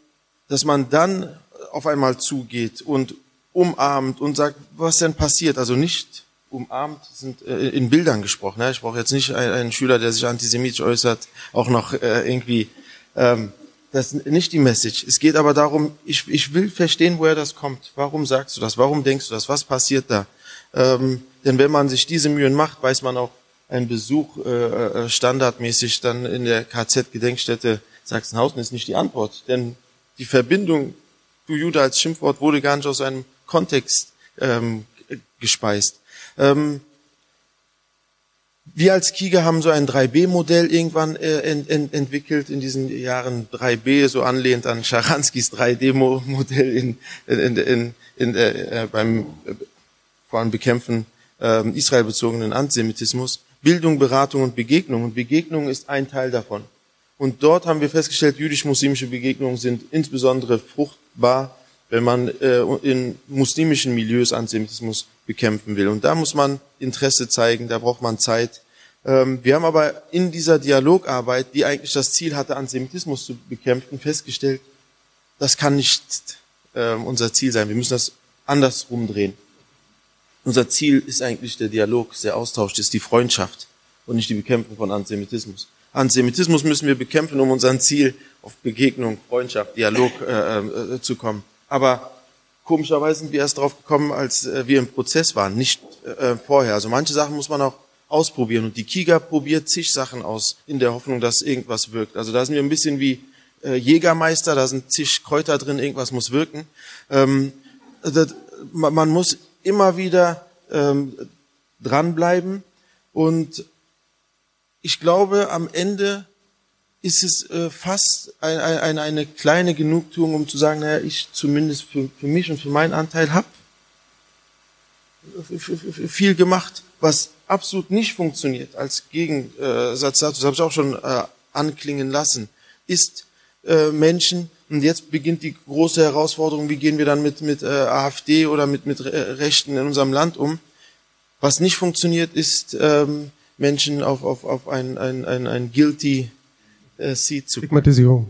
dass man dann auf einmal zugeht und umarmt und sagt, was denn passiert? Also nicht umarmt sind äh, in Bildern gesprochen. Ja? Ich brauche jetzt nicht einen, einen Schüler, der sich antisemitisch äußert, auch noch äh, irgendwie. Ähm, das ist nicht die Message. Es geht aber darum, ich, ich will verstehen, woher das kommt. Warum sagst du das? Warum denkst du das? Was passiert da? Ähm, denn wenn man sich diese Mühen macht, weiß man auch, ein Besuch äh, äh, standardmäßig dann in der KZ-Gedenkstätte Sachsenhausen ist nicht die Antwort. Denn die Verbindung, du Jude als Schimpfwort, wurde gar nicht aus einem Kontext ähm, gespeist. Ähm, wir als Kiga haben so ein 3B-Modell irgendwann äh, ent, ent, entwickelt in diesen Jahren 3B, so anlehnt an Scharanskis 3D-Modell in, in, in, in, äh, beim äh, vor allem Bekämpfen äh, israelbezogenen Antisemitismus. Bildung, Beratung und Begegnung. Und Begegnung ist ein Teil davon. Und dort haben wir festgestellt, jüdisch-muslimische Begegnungen sind insbesondere fruchtbar, wenn man äh, in muslimischen Milieus Antisemitismus bekämpfen will. Und da muss man Interesse zeigen, da braucht man Zeit. Ähm, wir haben aber in dieser Dialogarbeit, die eigentlich das Ziel hatte, Antisemitismus zu bekämpfen, festgestellt, das kann nicht äh, unser Ziel sein. Wir müssen das andersrum drehen. Unser Ziel ist eigentlich der Dialog, der Austausch, ist die Freundschaft und nicht die Bekämpfung von Antisemitismus. Antisemitismus müssen wir bekämpfen, um unser Ziel auf Begegnung, Freundschaft, Dialog äh, äh, zu kommen. Aber komischerweise sind wir erst drauf gekommen, als äh, wir im Prozess waren, nicht äh, vorher. Also manche Sachen muss man auch ausprobieren. Und die Kiga probiert zig Sachen aus, in der Hoffnung, dass irgendwas wirkt. Also da sind wir ein bisschen wie äh, Jägermeister, da sind zig Kräuter drin, irgendwas muss wirken. Ähm, das, man, man muss immer wieder ähm, dranbleiben und ich glaube, am Ende ist es äh, fast ein, ein, eine kleine Genugtuung, um zu sagen, naja, ich zumindest für, für mich und für meinen Anteil habe viel gemacht, was absolut nicht funktioniert als Gegensatz dazu, das habe ich auch schon äh, anklingen lassen, ist äh, Menschen, und jetzt beginnt die große Herausforderung, wie gehen wir dann mit, mit äh, AfD oder mit, mit Rechten in unserem Land um. Was nicht funktioniert, ist ähm, Menschen auf, auf, auf ein, ein, ein, ein guilty äh, Seat zu Stigmatisierung.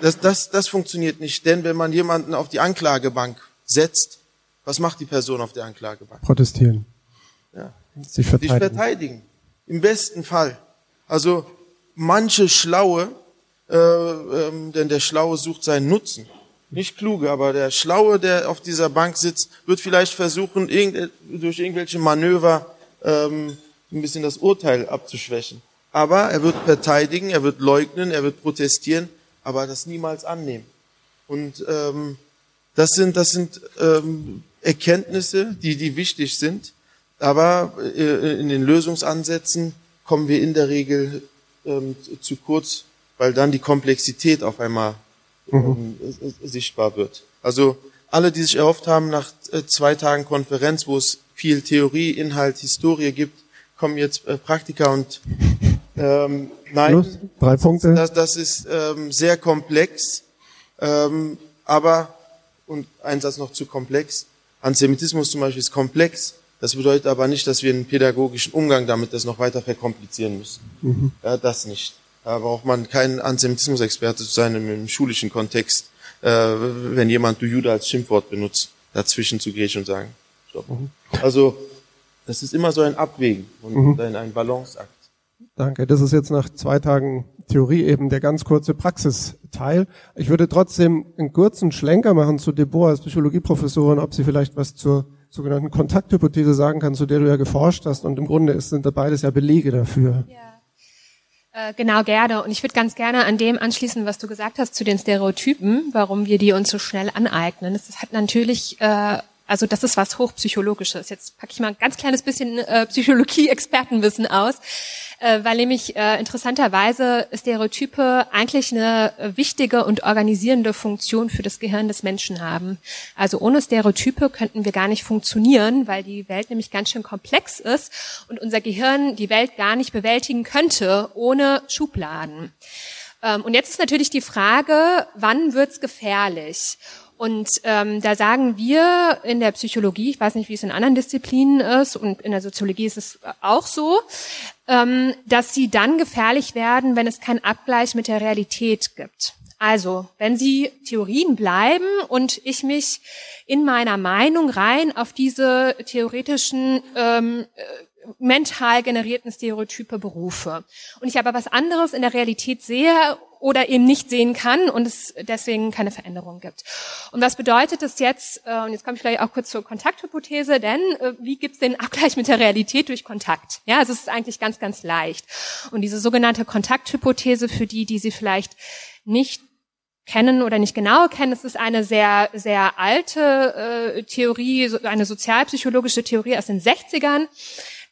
Das, das, das funktioniert nicht, denn wenn man jemanden auf die Anklagebank setzt, was macht die Person auf der Anklagebank? Protestieren. Ja. Sich verteidigen. Sich verteidigen. Im besten Fall. Also manche Schlaue, äh, ähm, denn der Schlaue sucht seinen Nutzen. Nicht kluge, aber der Schlaue, der auf dieser Bank sitzt, wird vielleicht versuchen, irgend, durch irgendwelche Manöver ähm, ein bisschen das Urteil abzuschwächen. Aber er wird verteidigen, er wird leugnen, er wird protestieren, aber das niemals annehmen. Und ähm, das sind, das sind ähm, Erkenntnisse, die, die wichtig sind. Aber äh, in den Lösungsansätzen kommen wir in der Regel ähm, zu kurz, weil dann die Komplexität auf einmal ähm, sichtbar wird. Also alle, die sich erhofft haben, nach äh, zwei Tagen Konferenz, wo es viel Theorie, Inhalt, Historie gibt, kommen jetzt äh, Praktika und ähm, nein, Plus, drei Punkte. das, das ist ähm, sehr komplex, ähm, aber und ein Satz noch zu komplex. Antisemitismus zum Beispiel ist komplex. Das bedeutet aber nicht, dass wir einen pädagogischen Umgang damit das noch weiter verkomplizieren müssen. Ja, das nicht. Da braucht man kein Antisemitismus-Experte zu sein im, im schulischen Kontext, äh, wenn jemand du Jude als Schimpfwort benutzt, dazwischen zu gehen und sagen, stopp. Also das ist immer so ein Abwägen und ein, ein Balanceakt. Danke. Das ist jetzt nach zwei Tagen Theorie eben der ganz kurze Praxisteil. Ich würde trotzdem einen kurzen Schlenker machen zu Debois als Psychologieprofessorin, ob sie vielleicht was zur sogenannten Kontakthypothese sagen kann, zu der du ja geforscht hast. Und im Grunde sind da beides ja Belege dafür. Äh, Genau, gerne. Und ich würde ganz gerne an dem anschließen, was du gesagt hast zu den Stereotypen, warum wir die uns so schnell aneignen. Das hat natürlich, äh, also das ist was hochpsychologisches. Jetzt packe ich mal ein ganz kleines bisschen äh, Psychologie-Expertenwissen aus, äh, weil nämlich äh, interessanterweise Stereotype eigentlich eine wichtige und organisierende Funktion für das Gehirn des Menschen haben. Also ohne Stereotype könnten wir gar nicht funktionieren, weil die Welt nämlich ganz schön komplex ist und unser Gehirn die Welt gar nicht bewältigen könnte ohne Schubladen. Ähm, und jetzt ist natürlich die Frage, wann wird's gefährlich? Und ähm, da sagen wir in der Psychologie, ich weiß nicht, wie es in anderen Disziplinen ist, und in der Soziologie ist es auch so, ähm, dass sie dann gefährlich werden, wenn es keinen Abgleich mit der Realität gibt. Also, wenn sie Theorien bleiben und ich mich in meiner Meinung rein auf diese theoretischen ähm, äh, mental generierten Stereotype berufe. Und ich aber was anderes in der Realität sehe oder eben nicht sehen kann und es deswegen keine Veränderung gibt. Und was bedeutet das jetzt, äh, und jetzt komme ich vielleicht auch kurz zur Kontakthypothese, denn äh, wie gibt es den Abgleich mit der Realität durch Kontakt? Ja, also es ist eigentlich ganz, ganz leicht. Und diese sogenannte Kontakthypothese, für die, die sie vielleicht nicht kennen oder nicht genau kennen. Es ist eine sehr, sehr alte äh, Theorie, eine sozialpsychologische Theorie aus den 60ern,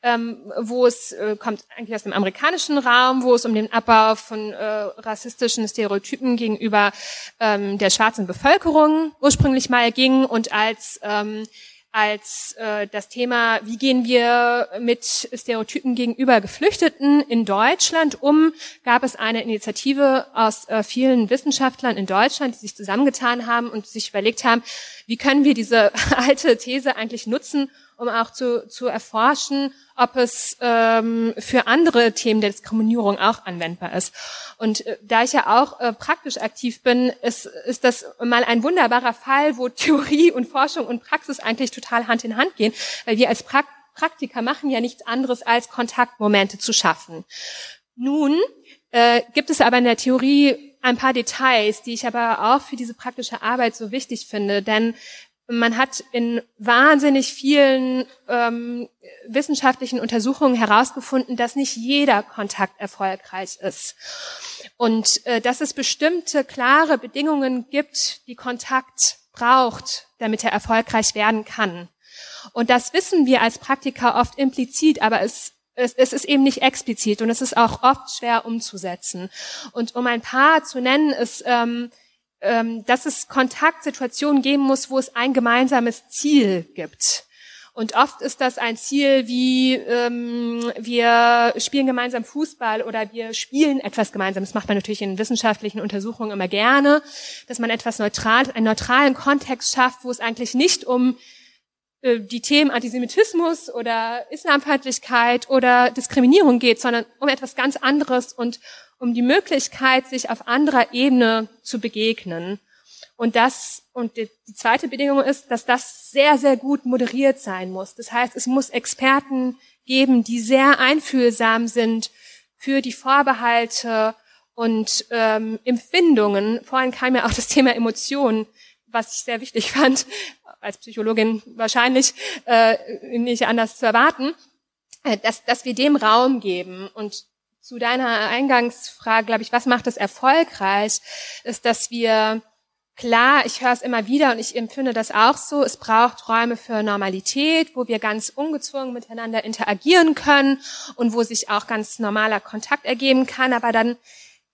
ähm, wo es äh, kommt eigentlich aus dem amerikanischen Raum, wo es um den Abbau von äh, rassistischen Stereotypen gegenüber ähm, der schwarzen Bevölkerung ursprünglich mal ging und als ähm, als äh, das Thema, wie gehen wir mit Stereotypen gegenüber Geflüchteten in Deutschland um, gab es eine Initiative aus äh, vielen Wissenschaftlern in Deutschland, die sich zusammengetan haben und sich überlegt haben, wie können wir diese (laughs) alte These eigentlich nutzen, um auch zu, zu erforschen, ob es ähm, für andere Themen der Diskriminierung auch anwendbar ist. Und äh, da ich ja auch äh, praktisch aktiv bin, ist, ist das mal ein wunderbarer Fall, wo Theorie und Forschung und Praxis eigentlich total Hand in Hand gehen, weil wir als Prak Praktiker machen ja nichts anderes, als Kontaktmomente zu schaffen. Nun äh, gibt es aber in der Theorie ein paar Details, die ich aber auch für diese praktische Arbeit so wichtig finde, denn man hat in wahnsinnig vielen ähm, wissenschaftlichen Untersuchungen herausgefunden, dass nicht jeder Kontakt erfolgreich ist. Und äh, dass es bestimmte klare Bedingungen gibt, die Kontakt braucht, damit er erfolgreich werden kann. Und das wissen wir als Praktiker oft implizit, aber es es, es ist eben nicht explizit und es ist auch oft schwer umzusetzen. Und um ein paar zu nennen, ist, ähm, ähm, dass es Kontaktsituationen geben muss, wo es ein gemeinsames Ziel gibt. Und oft ist das ein Ziel wie ähm, wir spielen gemeinsam Fußball oder wir spielen etwas gemeinsam. Das macht man natürlich in wissenschaftlichen Untersuchungen immer gerne, dass man etwas neutral, einen neutralen Kontext schafft, wo es eigentlich nicht um äh, die Themen Antisemitismus oder Islamfeindlichkeit oder Diskriminierung geht, sondern um etwas ganz anderes und um die Möglichkeit, sich auf anderer Ebene zu begegnen. Und das, und die, zweite Bedingung ist, dass das sehr, sehr gut moderiert sein muss. Das heißt, es muss Experten geben, die sehr einfühlsam sind für die Vorbehalte und ähm, Empfindungen. Vorhin kam ja auch das Thema Emotionen, was ich sehr wichtig (laughs) fand, als Psychologin wahrscheinlich äh, nicht anders zu erwarten, äh, dass, dass wir dem Raum geben. Und zu deiner Eingangsfrage, glaube ich, was macht es erfolgreich, ist, dass wir Klar, ich höre es immer wieder und ich empfinde das auch so. Es braucht Räume für Normalität, wo wir ganz ungezwungen miteinander interagieren können und wo sich auch ganz normaler Kontakt ergeben kann. Aber dann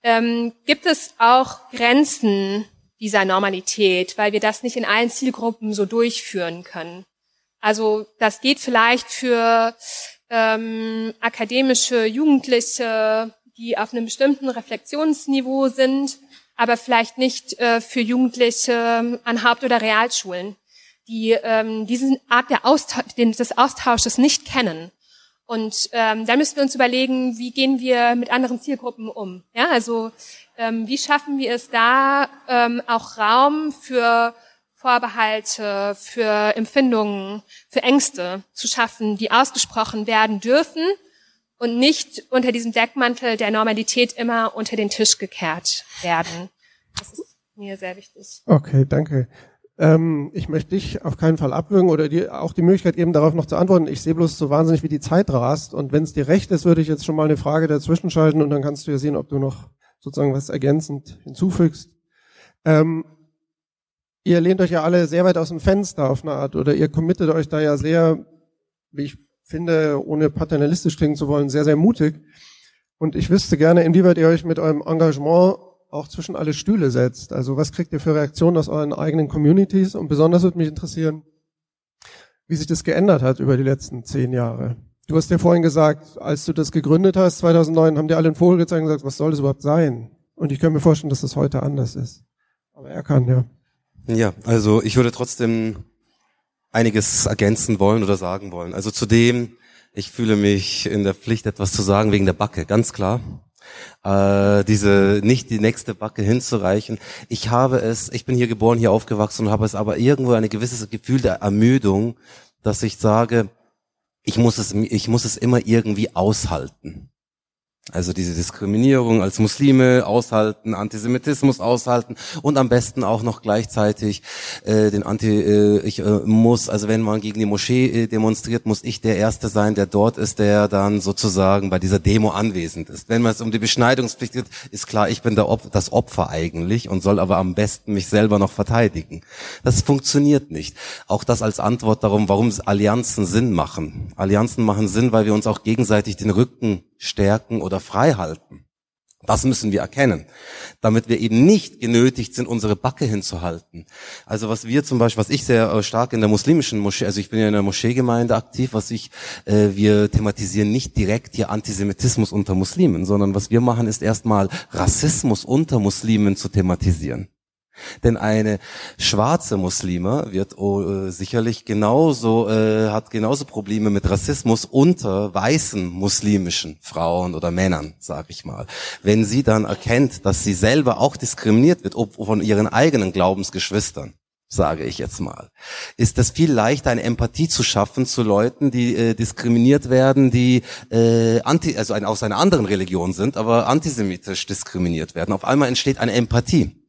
ähm, gibt es auch Grenzen dieser Normalität, weil wir das nicht in allen Zielgruppen so durchführen können. Also das geht vielleicht für ähm, akademische Jugendliche, die auf einem bestimmten Reflexionsniveau sind, aber vielleicht nicht äh, für Jugendliche an Haupt- oder Realschulen, die ähm, diesen Art der Austausch, des Austausches nicht kennen. Und ähm, da müssen wir uns überlegen, wie gehen wir mit anderen Zielgruppen um. Ja, also ähm, wie schaffen wir es da ähm, auch Raum für Vorbehalte, für Empfindungen, für Ängste zu schaffen, die ausgesprochen werden dürfen und nicht unter diesem Deckmantel der Normalität immer unter den Tisch gekehrt werden. Das ist mir sehr wichtig. Okay, danke. Ähm, ich möchte dich auf keinen Fall abwürgen oder dir auch die Möglichkeit geben, darauf noch zu antworten. Ich sehe bloß so wahnsinnig, wie die Zeit rast. Und wenn es dir recht ist, würde ich jetzt schon mal eine Frage dazwischen schalten und dann kannst du ja sehen, ob du noch sozusagen was ergänzend hinzufügst. Ähm, ihr lehnt euch ja alle sehr weit aus dem Fenster auf eine Art oder ihr committet euch da ja sehr, wie ich finde, ohne paternalistisch klingen zu wollen, sehr, sehr mutig. Und ich wüsste gerne, inwieweit ihr euch mit eurem Engagement auch zwischen alle Stühle setzt. Also was kriegt ihr für Reaktionen aus euren eigenen Communities? Und besonders würde mich interessieren, wie sich das geändert hat über die letzten zehn Jahre. Du hast ja vorhin gesagt, als du das gegründet hast, 2009, haben dir alle einen Vogel gezeigt und gesagt, was soll das überhaupt sein? Und ich kann mir vorstellen, dass das heute anders ist. Aber er kann, ja. Ja, also ich würde trotzdem einiges ergänzen wollen oder sagen wollen. Also zudem, ich fühle mich in der Pflicht, etwas zu sagen wegen der Backe, ganz klar. Äh, diese nicht die nächste Backe hinzureichen. Ich habe es, ich bin hier geboren, hier aufgewachsen und habe es aber irgendwo ein gewisses Gefühl der Ermüdung, dass ich sage, ich muss es, ich muss es immer irgendwie aushalten. Also diese Diskriminierung als Muslime aushalten, Antisemitismus aushalten und am besten auch noch gleichzeitig äh, den Anti, äh, ich äh, muss, also wenn man gegen die Moschee äh, demonstriert, muss ich der Erste sein, der dort ist, der dann sozusagen bei dieser Demo anwesend ist. Wenn man es um die Beschneidungspflicht geht, ist klar, ich bin der Op das Opfer eigentlich und soll aber am besten mich selber noch verteidigen. Das funktioniert nicht. Auch das als Antwort darum, warum Allianzen Sinn machen. Allianzen machen Sinn, weil wir uns auch gegenseitig den Rücken stärken oder frei halten. Das müssen wir erkennen, damit wir eben nicht genötigt sind, unsere Backe hinzuhalten. Also was wir zum Beispiel, was ich sehr äh, stark in der muslimischen Moschee, also ich bin ja in der Moscheegemeinde aktiv, was ich, äh, wir thematisieren nicht direkt hier Antisemitismus unter Muslimen, sondern was wir machen, ist erstmal Rassismus unter Muslimen zu thematisieren. Denn eine schwarze Muslime wird oh, äh, sicherlich genauso, äh, hat genauso Probleme mit Rassismus unter weißen muslimischen Frauen oder Männern, sag ich mal. Wenn sie dann erkennt, dass sie selber auch diskriminiert wird von ihren eigenen Glaubensgeschwistern, sage ich jetzt mal, ist es viel leichter, eine Empathie zu schaffen zu Leuten, die äh, diskriminiert werden, die äh, anti, also ein, aus einer anderen Religion sind, aber antisemitisch diskriminiert werden. Auf einmal entsteht eine Empathie.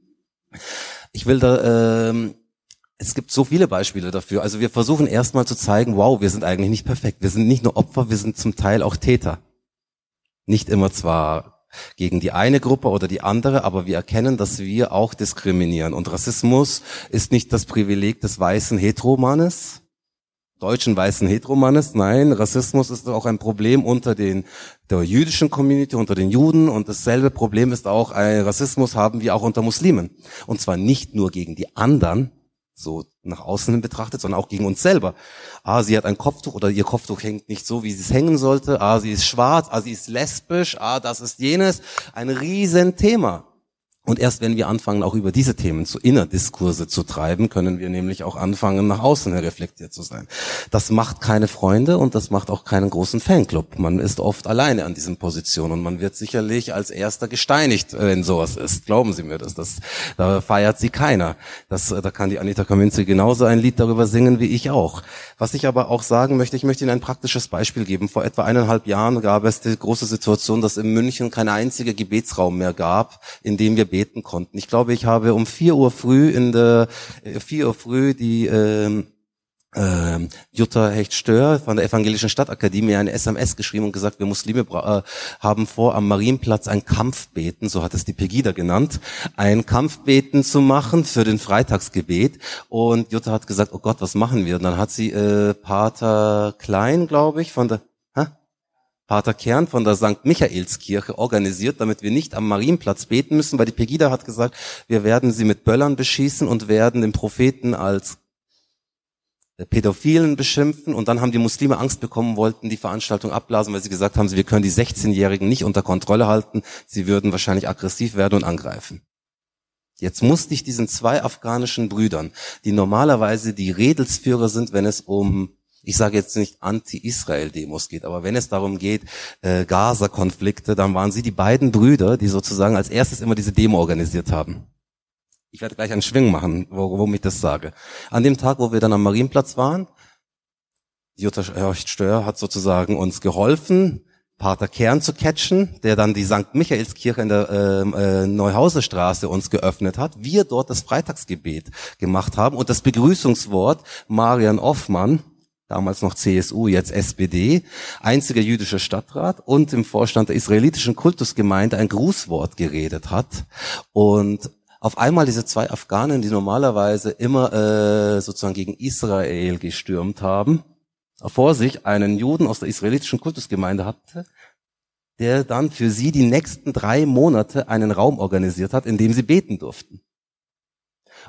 Ich will da, ähm, es gibt so viele Beispiele dafür. Also wir versuchen erstmal zu zeigen, wow, wir sind eigentlich nicht perfekt. Wir sind nicht nur Opfer, wir sind zum Teil auch Täter. Nicht immer zwar gegen die eine Gruppe oder die andere, aber wir erkennen, dass wir auch diskriminieren. Und Rassismus ist nicht das Privileg des weißen Heteromannes, deutschen weißen Heteromannes. Nein, Rassismus ist auch ein Problem unter den, der jüdischen Community, unter den Juden. Und dasselbe Problem ist auch, ein Rassismus haben wir auch unter Muslimen. Und zwar nicht nur gegen die anderen, so nach außen betrachtet, sondern auch gegen uns selber. Ah, sie hat ein Kopftuch oder ihr Kopftuch hängt nicht so, wie sie es hängen sollte. Ah, sie ist schwarz. Ah, sie ist lesbisch. Ah, das ist jenes. Ein Riesenthema. Und erst wenn wir anfangen, auch über diese Themen zu Innerdiskurse zu treiben, können wir nämlich auch anfangen, nach außen reflektiert zu sein. Das macht keine Freunde und das macht auch keinen großen Fanclub. Man ist oft alleine an diesen Positionen und man wird sicherlich als erster gesteinigt, wenn sowas ist. Glauben Sie mir das. das da feiert sie keiner. Das, da kann die Anita Kaminski genauso ein Lied darüber singen wie ich auch. Was ich aber auch sagen möchte, ich möchte Ihnen ein praktisches Beispiel geben. Vor etwa eineinhalb Jahren gab es die große Situation, dass in München kein einziger Gebetsraum mehr gab, in dem wir beten konnten. Ich glaube, ich habe um vier Uhr früh in der äh, vier Uhr früh die ähm, ähm, Jutta Hecht-Stör von der Evangelischen Stadtakademie eine SMS geschrieben und gesagt, wir Muslime äh, haben vor, am Marienplatz ein Kampfbeten, so hat es die Pegida genannt, ein Kampfbeten zu machen für den Freitagsgebet. Und Jutta hat gesagt, oh Gott, was machen wir? Und dann hat sie äh, Pater Klein, glaube ich, von der Pater Kern von der St. Michaelskirche organisiert, damit wir nicht am Marienplatz beten müssen, weil die Pegida hat gesagt, wir werden sie mit Böllern beschießen und werden den Propheten als Pädophilen beschimpfen und dann haben die Muslime Angst bekommen, wollten die Veranstaltung abblasen, weil sie gesagt haben, wir können die 16-Jährigen nicht unter Kontrolle halten, sie würden wahrscheinlich aggressiv werden und angreifen. Jetzt musste ich diesen zwei afghanischen Brüdern, die normalerweise die Redelsführer sind, wenn es um ich sage jetzt nicht Anti-Israel-Demos geht, aber wenn es darum geht, äh, Gaza-Konflikte, dann waren sie die beiden Brüder, die sozusagen als erstes immer diese Demo organisiert haben. Ich werde gleich einen Schwing machen, warum ich das sage. An dem Tag, wo wir dann am Marienplatz waren, Jutta Stör hat sozusagen uns geholfen, Pater Kern zu catchen, der dann die St. Michaelskirche in der äh, äh, Neuhauserstraße uns geöffnet hat. Wir dort das Freitagsgebet gemacht haben und das Begrüßungswort Marian Offmann, damals noch CSU, jetzt SPD, einziger jüdischer Stadtrat und im Vorstand der israelitischen Kultusgemeinde ein Grußwort geredet hat. Und auf einmal diese zwei Afghanen, die normalerweise immer äh, sozusagen gegen Israel gestürmt haben, vor sich einen Juden aus der israelitischen Kultusgemeinde hatte, der dann für sie die nächsten drei Monate einen Raum organisiert hat, in dem sie beten durften.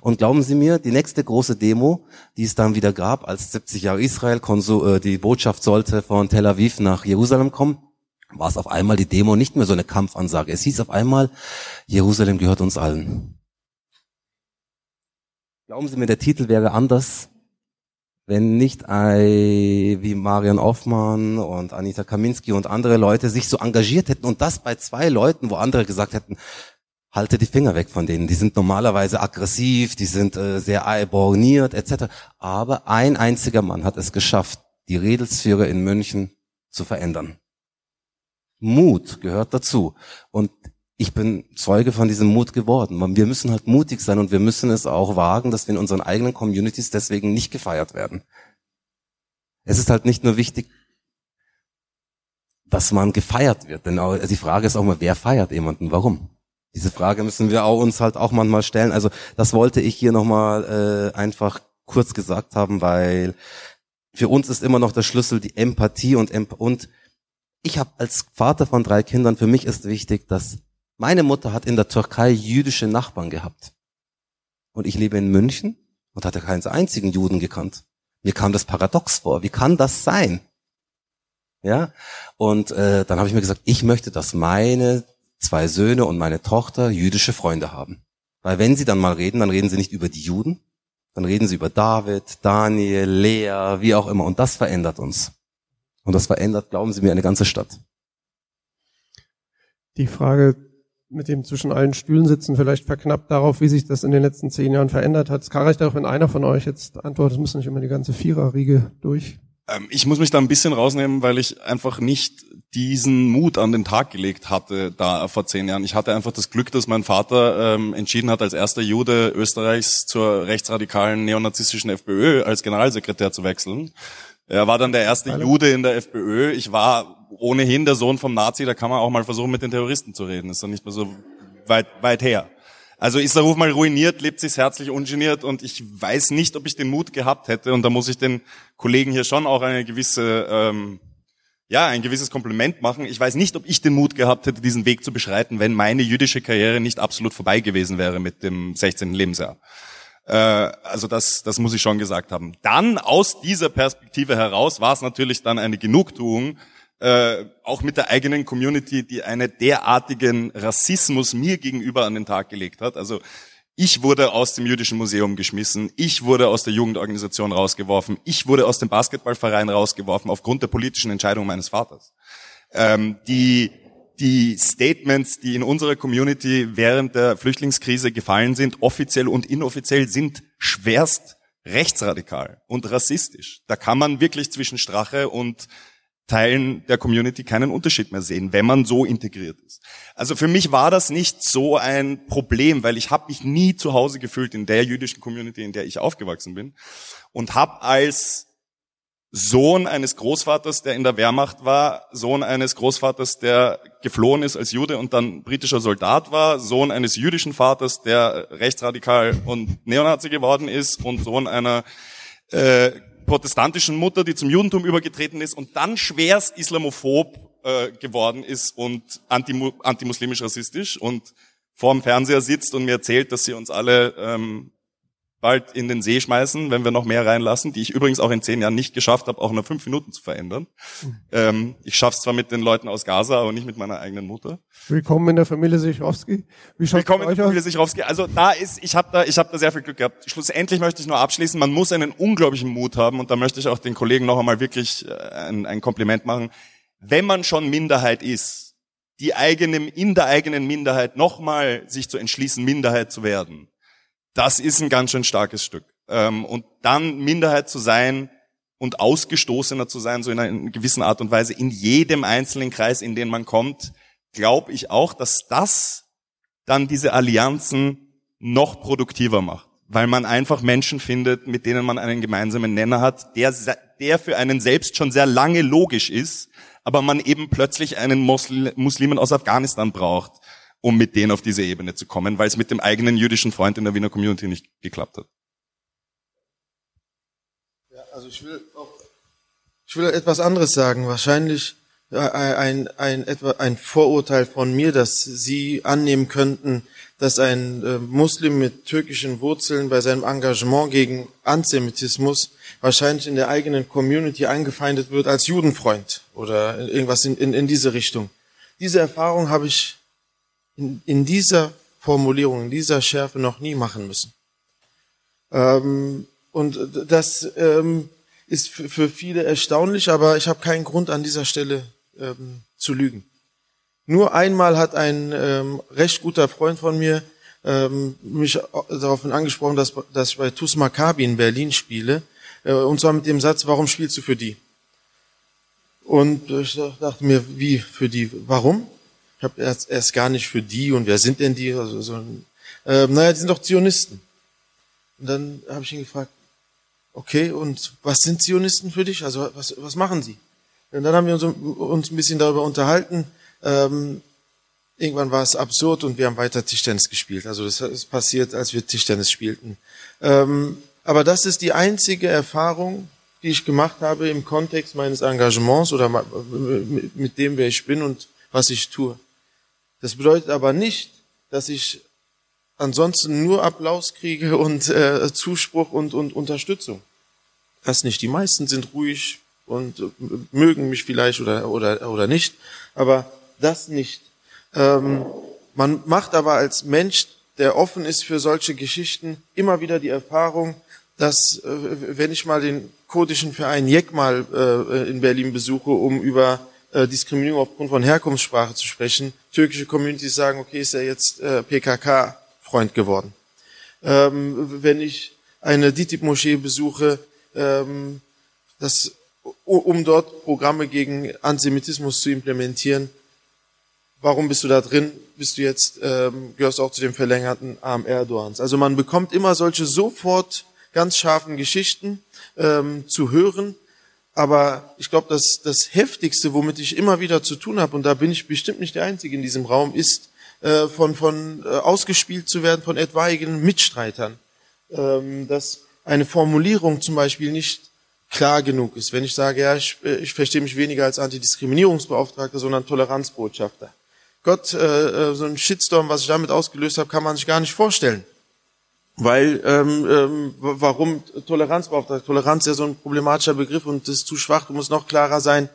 Und glauben Sie mir, die nächste große Demo, die es dann wieder gab, als 70 Jahre Israel, äh, die Botschaft sollte von Tel Aviv nach Jerusalem kommen, war es auf einmal die Demo nicht mehr so eine Kampfansage. Es hieß auf einmal, Jerusalem gehört uns allen. Glauben Sie mir, der Titel wäre anders, wenn nicht ein, wie Marian Offmann und Anita Kaminski und andere Leute sich so engagiert hätten und das bei zwei Leuten, wo andere gesagt hätten, halte die Finger weg von denen. Die sind normalerweise aggressiv, die sind äh, sehr borniert etc. Aber ein einziger Mann hat es geschafft, die Redelsführer in München zu verändern. Mut gehört dazu. Und ich bin Zeuge von diesem Mut geworden. Wir müssen halt mutig sein und wir müssen es auch wagen, dass wir in unseren eigenen Communities deswegen nicht gefeiert werden. Es ist halt nicht nur wichtig, dass man gefeiert wird, denn die Frage ist auch mal, wer feiert jemanden, warum? Diese Frage müssen wir auch uns halt auch manchmal stellen. Also das wollte ich hier nochmal äh, einfach kurz gesagt haben, weil für uns ist immer noch der Schlüssel die Empathie und Emp und ich habe als Vater von drei Kindern, für mich ist wichtig, dass meine Mutter hat in der Türkei jüdische Nachbarn gehabt. Und ich lebe in München und hatte keinen einzigen Juden gekannt. Mir kam das paradox vor. Wie kann das sein? Ja, und äh, dann habe ich mir gesagt, ich möchte, dass meine zwei Söhne und meine Tochter jüdische Freunde haben. Weil wenn sie dann mal reden, dann reden sie nicht über die Juden, dann reden sie über David, Daniel, Lea, wie auch immer. Und das verändert uns. Und das verändert, glauben Sie mir, eine ganze Stadt. Die Frage mit dem zwischen allen Stühlen sitzen vielleicht verknappt darauf, wie sich das in den letzten zehn Jahren verändert hat. Es kann reicht auch, wenn einer von euch jetzt antwortet, es muss nicht immer die ganze Viererriege durch. Ähm, ich muss mich da ein bisschen rausnehmen, weil ich einfach nicht diesen Mut an den Tag gelegt hatte da vor zehn Jahren. Ich hatte einfach das Glück, dass mein Vater ähm, entschieden hat, als erster Jude Österreichs zur rechtsradikalen neonazistischen FPÖ als Generalsekretär zu wechseln. Er war dann der erste Hallo. Jude in der FPÖ. Ich war ohnehin der Sohn vom Nazi, da kann man auch mal versuchen, mit den Terroristen zu reden. Ist dann nicht mehr so weit, weit her. Also ist der Ruf mal ruiniert, lebt sich's herzlich ungeniert und ich weiß nicht, ob ich den Mut gehabt hätte und da muss ich den Kollegen hier schon auch eine gewisse, ähm, ja, ein gewisses Kompliment machen. Ich weiß nicht, ob ich den Mut gehabt hätte, diesen Weg zu beschreiten, wenn meine jüdische Karriere nicht absolut vorbei gewesen wäre mit dem 16. Lebensjahr. Äh, also das, das muss ich schon gesagt haben. Dann aus dieser Perspektive heraus war es natürlich dann eine Genugtuung, äh, auch mit der eigenen Community, die einen derartigen Rassismus mir gegenüber an den Tag gelegt hat. Also ich wurde aus dem jüdischen Museum geschmissen, ich wurde aus der Jugendorganisation rausgeworfen, ich wurde aus dem Basketballverein rausgeworfen aufgrund der politischen Entscheidung meines Vaters. Ähm, die die Statements, die in unserer Community während der Flüchtlingskrise gefallen sind, offiziell und inoffiziell, sind schwerst rechtsradikal und rassistisch. Da kann man wirklich zwischen Strache und Teilen der Community keinen Unterschied mehr sehen, wenn man so integriert ist. Also für mich war das nicht so ein Problem, weil ich habe mich nie zu Hause gefühlt in der jüdischen Community, in der ich aufgewachsen bin und habe als Sohn eines Großvaters, der in der Wehrmacht war, Sohn eines Großvaters, der geflohen ist als Jude und dann britischer Soldat war, Sohn eines jüdischen Vaters, der rechtsradikal und Neonazi geworden ist und Sohn einer äh, protestantischen Mutter, die zum Judentum übergetreten ist und dann schwerst islamophob äh, geworden ist und antimuslimisch rassistisch und vor dem Fernseher sitzt und mir erzählt, dass sie uns alle ähm, bald in den See schmeißen, wenn wir noch mehr reinlassen, die ich übrigens auch in zehn Jahren nicht geschafft habe, auch nur fünf Minuten zu verändern. Mhm. Ähm, ich schaff's zwar mit den Leuten aus Gaza, aber nicht mit meiner eigenen Mutter. Willkommen in der Familie Sichrowski. Wie Willkommen in der Familie Sichrowski. Also da ist, ich habe da, ich habe da sehr viel Glück gehabt. Schlussendlich möchte ich nur abschließen. Man muss einen unglaublichen Mut haben und da möchte ich auch den Kollegen noch einmal wirklich äh, ein, ein Kompliment machen. Wenn man schon Minderheit ist, die eigene, in der eigenen Minderheit nochmal sich zu entschließen, Minderheit zu werden das ist ein ganz schön starkes Stück. Ähm, und dann Minderheit zu sein und Ausgestoßener zu sein, so in einer gewissen Art und Weise, in jedem einzelnen Kreis, in den man kommt, glaube ich auch, dass das dann diese Allianzen noch produktiver macht. Weil man einfach Menschen findet, mit denen man einen gemeinsamen Nenner hat, der, der für einen selbst schon sehr lange logisch ist, aber man eben plötzlich einen Muslimen aus Afghanistan braucht, um mit denen auf diese Ebene zu kommen, weil es mit dem eigenen jüdischen Freund in der Wiener Community nicht geklappt hat. Ja, also ich will auch, ich will etwas anderes sagen. Wahrscheinlich ein, ein, etwa ein Vorurteil von mir, dass Sie annehmen könnten, dass ein äh, Muslim mit türkischen Wurzeln bei seinem Engagement gegen Antisemitismus wahrscheinlich in der eigenen Community eingefeindet wird als Judenfreund oder irgendwas in, in, in diese Richtung. Diese Erfahrung habe ich in, in dieser Formulierung, in dieser Schärfe noch nie machen müssen. Ähm, und das ähm, ist für viele erstaunlich, aber ich habe keinen Grund an dieser Stelle ähm, zu lügen. Nur einmal hat ein ähm, recht guter Freund von mir ähm, mich darauf angesprochen, dass, dass ich bei TuS Maccabi in Berlin spiele, äh, und zwar mit dem Satz, warum spielst du für die? Und ich dachte mir, wie für die? Warum? Ich habe erst, erst gar nicht für die und wer sind denn die? Also, so, äh, naja, die sind doch Zionisten. Und dann habe ich ihn gefragt, okay, und was sind Zionisten für dich? Also was, was machen sie? Und dann haben wir uns, uns ein bisschen darüber unterhalten. Ähm, irgendwann war es absurd und wir haben weiter Tischtennis gespielt. Also das ist passiert, als wir Tischtennis spielten. Ähm, aber das ist die einzige Erfahrung, die ich gemacht habe im Kontext meines Engagements oder mit dem, wer ich bin und was ich tue. Das bedeutet aber nicht, dass ich ansonsten nur Applaus kriege und äh, Zuspruch und, und Unterstützung. Das nicht. Die meisten sind ruhig und äh, mögen mich vielleicht oder, oder, oder nicht, aber das nicht. Ähm, man macht aber als Mensch, der offen ist für solche Geschichten, immer wieder die Erfahrung, dass äh, wenn ich mal den kurdischen Verein Jek mal äh, in Berlin besuche, um über äh, Diskriminierung aufgrund von Herkunftssprache zu sprechen. Türkische Communities sagen, okay, ist er jetzt äh, PKK-Freund geworden. Ähm, wenn ich eine DITIB-Moschee besuche, ähm, das, um dort Programme gegen Antisemitismus zu implementieren, warum bist du da drin? Bist du jetzt, ähm, gehörst auch zu dem verlängerten Arm Erdogans. Also man bekommt immer solche sofort ganz scharfen Geschichten ähm, zu hören, aber ich glaube, dass das Heftigste, womit ich immer wieder zu tun habe, und da bin ich bestimmt nicht der Einzige in diesem Raum, ist, äh, von, von äh, ausgespielt zu werden von etwaigen Mitstreitern. Ähm, dass eine Formulierung zum Beispiel nicht klar genug ist. Wenn ich sage, ja, ich, äh, ich verstehe mich weniger als Antidiskriminierungsbeauftragter, sondern Toleranzbotschafter. Gott, äh, äh so ein Shitstorm, was ich damit ausgelöst habe, kann man sich gar nicht vorstellen. Weil, ähm, ähm, warum Toleranz braucht? Toleranz ist ja so ein problematischer Begriff und ist zu schwach, du musst noch klarer sein.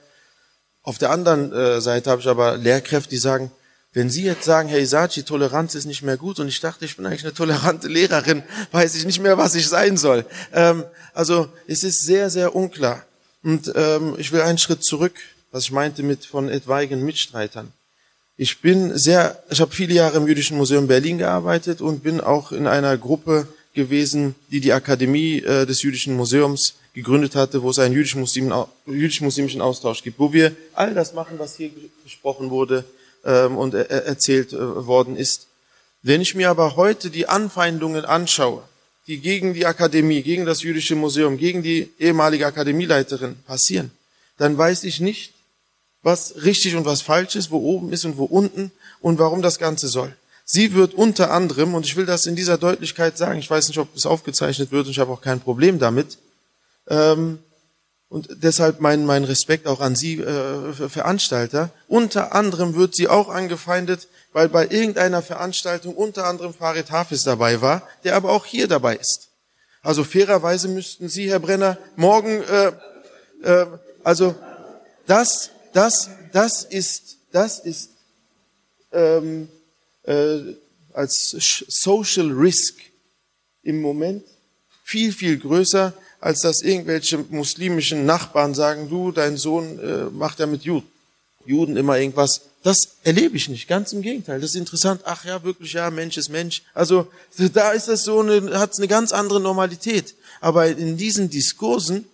Auf der anderen äh, Seite habe ich aber Lehrkräfte, die sagen, wenn Sie jetzt sagen, Herr Isachi, Toleranz ist nicht mehr gut und ich dachte, ich bin eigentlich eine tolerante Lehrerin, weiß ich nicht mehr, was ich sein soll. Ähm, also es ist sehr, sehr unklar. Und ähm, ich will einen Schritt zurück, was ich meinte mit von etwaigen Mitstreitern. Ich bin sehr, ich habe viele Jahre im Jüdischen Museum Berlin gearbeitet und bin auch in einer Gruppe gewesen, die die Akademie äh, des Jüdischen Museums gegründet hatte, wo es einen jüdisch-muslimischen Austausch gibt, wo wir all das machen, was hier gesprochen wurde ähm, und er erzählt äh, worden ist. Wenn ich mir aber heute die Anfeindungen anschaue, die gegen die Akademie, gegen das Jüdische Museum, gegen die ehemalige Akademieleiterin passieren, dann weiß ich nicht, was richtig und was falsch ist, wo oben ist und wo unten und warum das Ganze soll. Sie wird unter anderem, und ich will das in dieser Deutlichkeit sagen, ich weiß nicht, ob es aufgezeichnet wird und ich habe auch kein Problem damit, ähm, und deshalb mein, mein Respekt auch an Sie, äh, Veranstalter. Unter anderem wird sie auch angefeindet, weil bei irgendeiner Veranstaltung unter anderem Farid Hafiz dabei war, der aber auch hier dabei ist. Also fairerweise müssten Sie, Herr Brenner, morgen, äh, äh, also das, das, das ist, das ist ähm, äh, als Social Risk im Moment viel, viel größer als dass irgendwelche muslimischen Nachbarn sagen, du, dein Sohn äh, macht ja mit Juden, Juden immer irgendwas. Das erlebe ich nicht, ganz im Gegenteil. Das ist interessant. Ach ja, wirklich, ja, Mensch ist Mensch. Also da ist das so eine, hat eine ganz andere Normalität. Aber in diesen Diskursen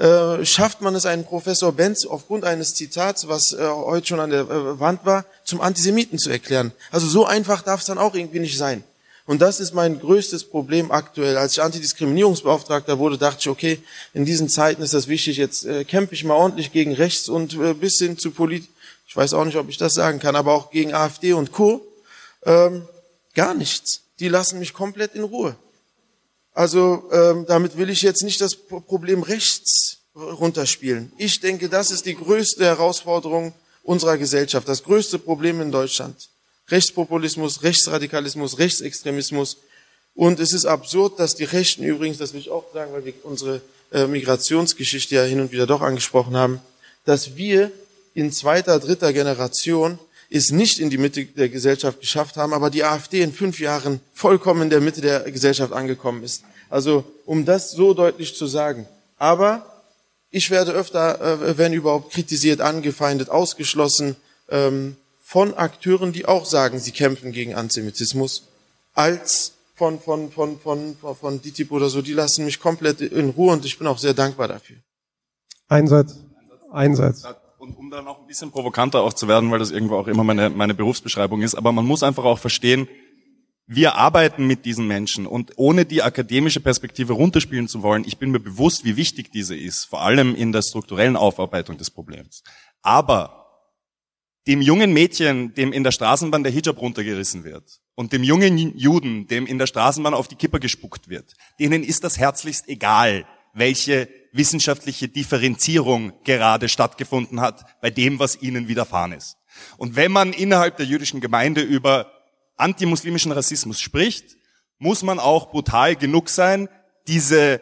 äh, schafft man es, einen Professor Benz aufgrund eines Zitats, was äh, heute schon an der äh, Wand war, zum Antisemiten zu erklären. Also so einfach darf es dann auch irgendwie nicht sein. Und das ist mein größtes Problem aktuell. Als ich Antidiskriminierungsbeauftragter wurde, dachte ich, okay, in diesen Zeiten ist das wichtig, jetzt äh, kämpfe ich mal ordentlich gegen rechts und äh, bis hin zu Polit, ich weiß auch nicht, ob ich das sagen kann, aber auch gegen AfD und Co. Ähm, gar nichts. Die lassen mich komplett in Ruhe. Also ähm, damit will ich jetzt nicht das Problem rechts runterspielen. Ich denke, das ist die größte Herausforderung unserer Gesellschaft, das größte Problem in Deutschland. Rechtspopulismus, Rechtsradikalismus, Rechtsextremismus. Und es ist absurd, dass die Rechten übrigens, das will ich auch sagen, weil wir unsere äh, Migrationsgeschichte ja hin und wieder doch angesprochen haben, dass wir in zweiter, dritter Generation es nicht in die Mitte der Gesellschaft geschafft haben, aber die AfD in fünf Jahren vollkommen in der Mitte der Gesellschaft angekommen ist. Also um das so deutlich zu sagen. Aber ich werde öfter, äh, wenn überhaupt, kritisiert, angefeindet, ausgeschlossen. Ähm, von Akteuren, die auch sagen, sie kämpfen gegen Antisemitismus, als von, von, von, von, von, von DITIB oder so. Die lassen mich komplett in Ruhe und ich bin auch sehr dankbar dafür. Einsatz. Einsatz. Und um dann auch ein bisschen provokanter auch zu werden, weil das irgendwo auch immer meine, meine Berufsbeschreibung ist, aber man muss einfach auch verstehen, wir arbeiten mit diesen Menschen und ohne die akademische Perspektive runterspielen zu wollen, ich bin mir bewusst, wie wichtig diese ist, vor allem in der strukturellen Aufarbeitung des Problems. Aber dem jungen Mädchen, dem in der Straßenbahn der Hijab runtergerissen wird und dem jungen Juden, dem in der Straßenbahn auf die Kipper gespuckt wird, denen ist das herzlichst egal, welche wissenschaftliche Differenzierung gerade stattgefunden hat bei dem, was ihnen widerfahren ist. Und wenn man innerhalb der jüdischen Gemeinde über antimuslimischen Rassismus spricht, muss man auch brutal genug sein, diese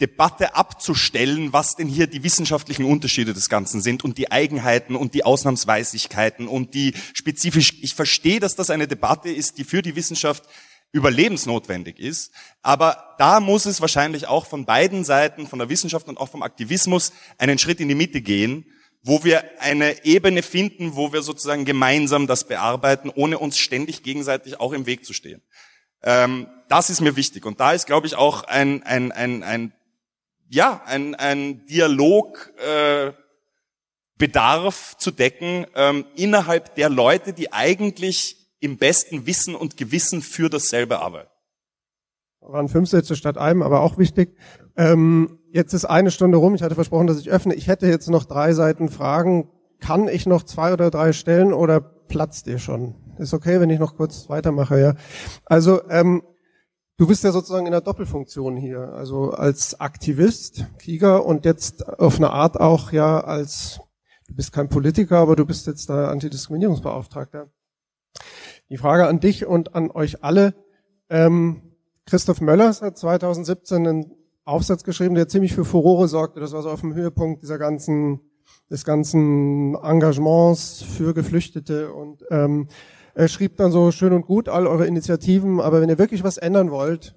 Debatte abzustellen, was denn hier die wissenschaftlichen Unterschiede des Ganzen sind und die Eigenheiten und die Ausnahmsweisigkeiten und die spezifisch, ich verstehe, dass das eine Debatte ist, die für die Wissenschaft überlebensnotwendig ist. Aber da muss es wahrscheinlich auch von beiden Seiten, von der Wissenschaft und auch vom Aktivismus, einen Schritt in die Mitte gehen, wo wir eine Ebene finden, wo wir sozusagen gemeinsam das bearbeiten, ohne uns ständig gegenseitig auch im Weg zu stehen. Ähm, das ist mir wichtig. Und da ist, glaube ich, auch ein, ein, ein, ein ja, ein, ein Dialog äh, Bedarf zu decken ähm, innerhalb der Leute, die eigentlich im besten Wissen und Gewissen für dasselbe arbeiten. Waren fünf Sätze statt einem, aber auch wichtig. Ähm, jetzt ist eine Stunde rum. Ich hatte versprochen, dass ich öffne. Ich hätte jetzt noch drei Seiten Fragen. Kann ich noch zwei oder drei stellen oder platzt ihr schon? Ist okay, wenn ich noch kurz weitermache, ja. Also ähm, Du bist ja sozusagen in der Doppelfunktion hier, also als Aktivist, Krieger und jetzt auf eine Art auch ja als, du bist kein Politiker, aber du bist jetzt der Antidiskriminierungsbeauftragter. Die Frage an dich und an euch alle. Ähm, Christoph Möllers hat 2017 einen Aufsatz geschrieben, der ziemlich für Furore sorgte. Das war so auf dem Höhepunkt dieser ganzen des ganzen Engagements für Geflüchtete und ähm, er schrieb dann so schön und gut all eure Initiativen, aber wenn ihr wirklich was ändern wollt,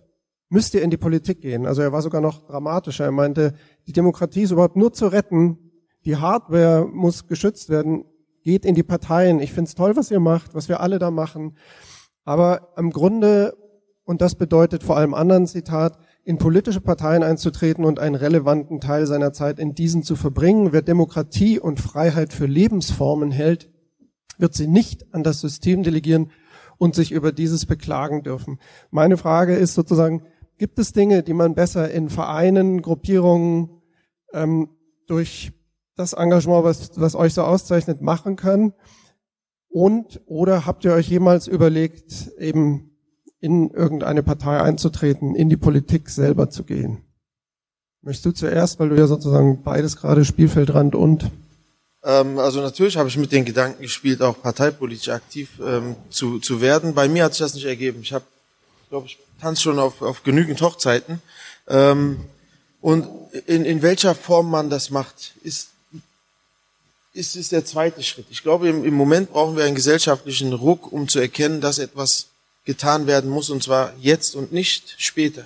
müsst ihr in die Politik gehen. Also er war sogar noch dramatischer. Er meinte, die Demokratie ist überhaupt nur zu retten. Die Hardware muss geschützt werden. Geht in die Parteien. Ich finde es toll, was ihr macht, was wir alle da machen. Aber im Grunde, und das bedeutet vor allem anderen Zitat, in politische Parteien einzutreten und einen relevanten Teil seiner Zeit in diesen zu verbringen. Wer Demokratie und Freiheit für Lebensformen hält, wird sie nicht an das System delegieren und sich über dieses beklagen dürfen. Meine Frage ist sozusagen, gibt es Dinge, die man besser in Vereinen, Gruppierungen ähm, durch das Engagement, was, was euch so auszeichnet, machen kann? Und oder habt ihr euch jemals überlegt, eben in irgendeine Partei einzutreten, in die Politik selber zu gehen. Möchtest du zuerst, weil du ja sozusagen beides gerade Spielfeldrand und ähm, also natürlich habe ich mit den Gedanken gespielt, auch parteipolitisch aktiv ähm, zu, zu werden. Bei mir hat sich das nicht ergeben. Ich habe, glaube ich, tanze schon auf, auf genügend Hochzeiten. Ähm, und in, in welcher Form man das macht, ist, ist, ist der zweite Schritt. Ich glaube, im, im Moment brauchen wir einen gesellschaftlichen Ruck, um zu erkennen, dass etwas getan werden muss, und zwar jetzt und nicht später.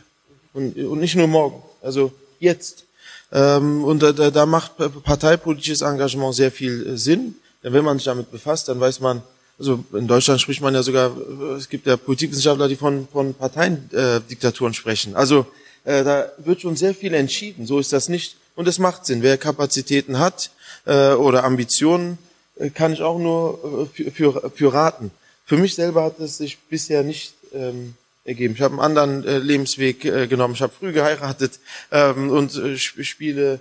Und, und nicht nur morgen, also jetzt. Ähm, und da, da macht parteipolitisches Engagement sehr viel äh, Sinn. Denn wenn man sich damit befasst, dann weiß man, also in Deutschland spricht man ja sogar, es gibt ja Politikwissenschaftler, die von, von Parteiendiktaturen sprechen. Also äh, da wird schon sehr viel entschieden, so ist das nicht. Und es macht Sinn. Wer Kapazitäten hat äh, oder Ambitionen, äh, kann ich auch nur äh, für, für, raten. Für mich selber hat es sich bisher nicht ähm, ergeben. Ich habe einen anderen äh, Lebensweg äh, genommen. Ich habe früh geheiratet ähm, und äh, spiele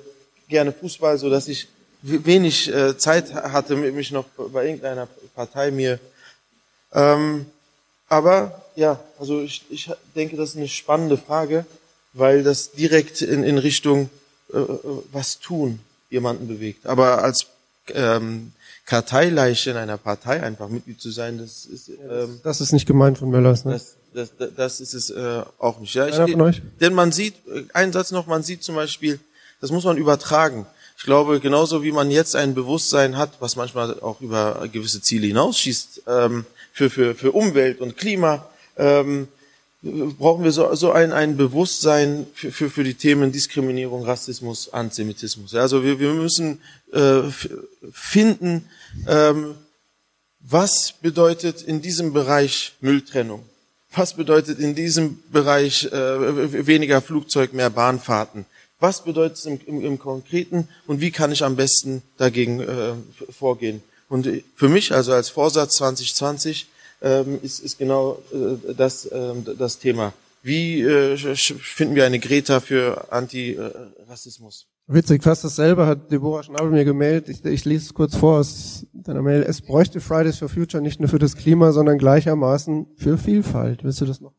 gerne Fußball, so dass ich wenig äh, Zeit hatte, mich noch bei irgendeiner Partei mir. Ähm, aber ja, also ich, ich denke, das ist eine spannende Frage, weil das direkt in, in Richtung äh, äh was tun jemanden bewegt. Aber als ähm, Karteileiche in einer Partei einfach Mitglied zu sein, das ist ähm, das ist nicht gemeint von Möllers, ne? Das, das, das ist es äh, auch nicht. Ja, ich, euch? Denn man sieht, äh, einen Satz noch, man sieht zum Beispiel, das muss man übertragen. Ich glaube, genauso wie man jetzt ein Bewusstsein hat, was manchmal auch über gewisse Ziele hinausschießt, ähm, für, für, für Umwelt und Klima, ähm, brauchen wir so, so ein, ein Bewusstsein für, für, für die Themen Diskriminierung, Rassismus, Antisemitismus. Also wir, wir müssen äh, finden, ähm, was bedeutet in diesem Bereich Mülltrennung? Was bedeutet in diesem Bereich äh, weniger Flugzeug, mehr Bahnfahrten? Was bedeutet es im, im, im Konkreten und wie kann ich am besten dagegen äh, vorgehen? Und für mich, also als Vorsatz 2020, ähm, ist, ist genau äh, das, äh, das Thema. Wie äh, finden wir eine Greta für Antirassismus? Witzig, fast dasselbe hat Deborah Schnabel mir gemeldet. Ich, ich lese es kurz vor aus deiner Mail. Es bräuchte Fridays for Future nicht nur für das Klima, sondern gleichermaßen für Vielfalt. Willst du das noch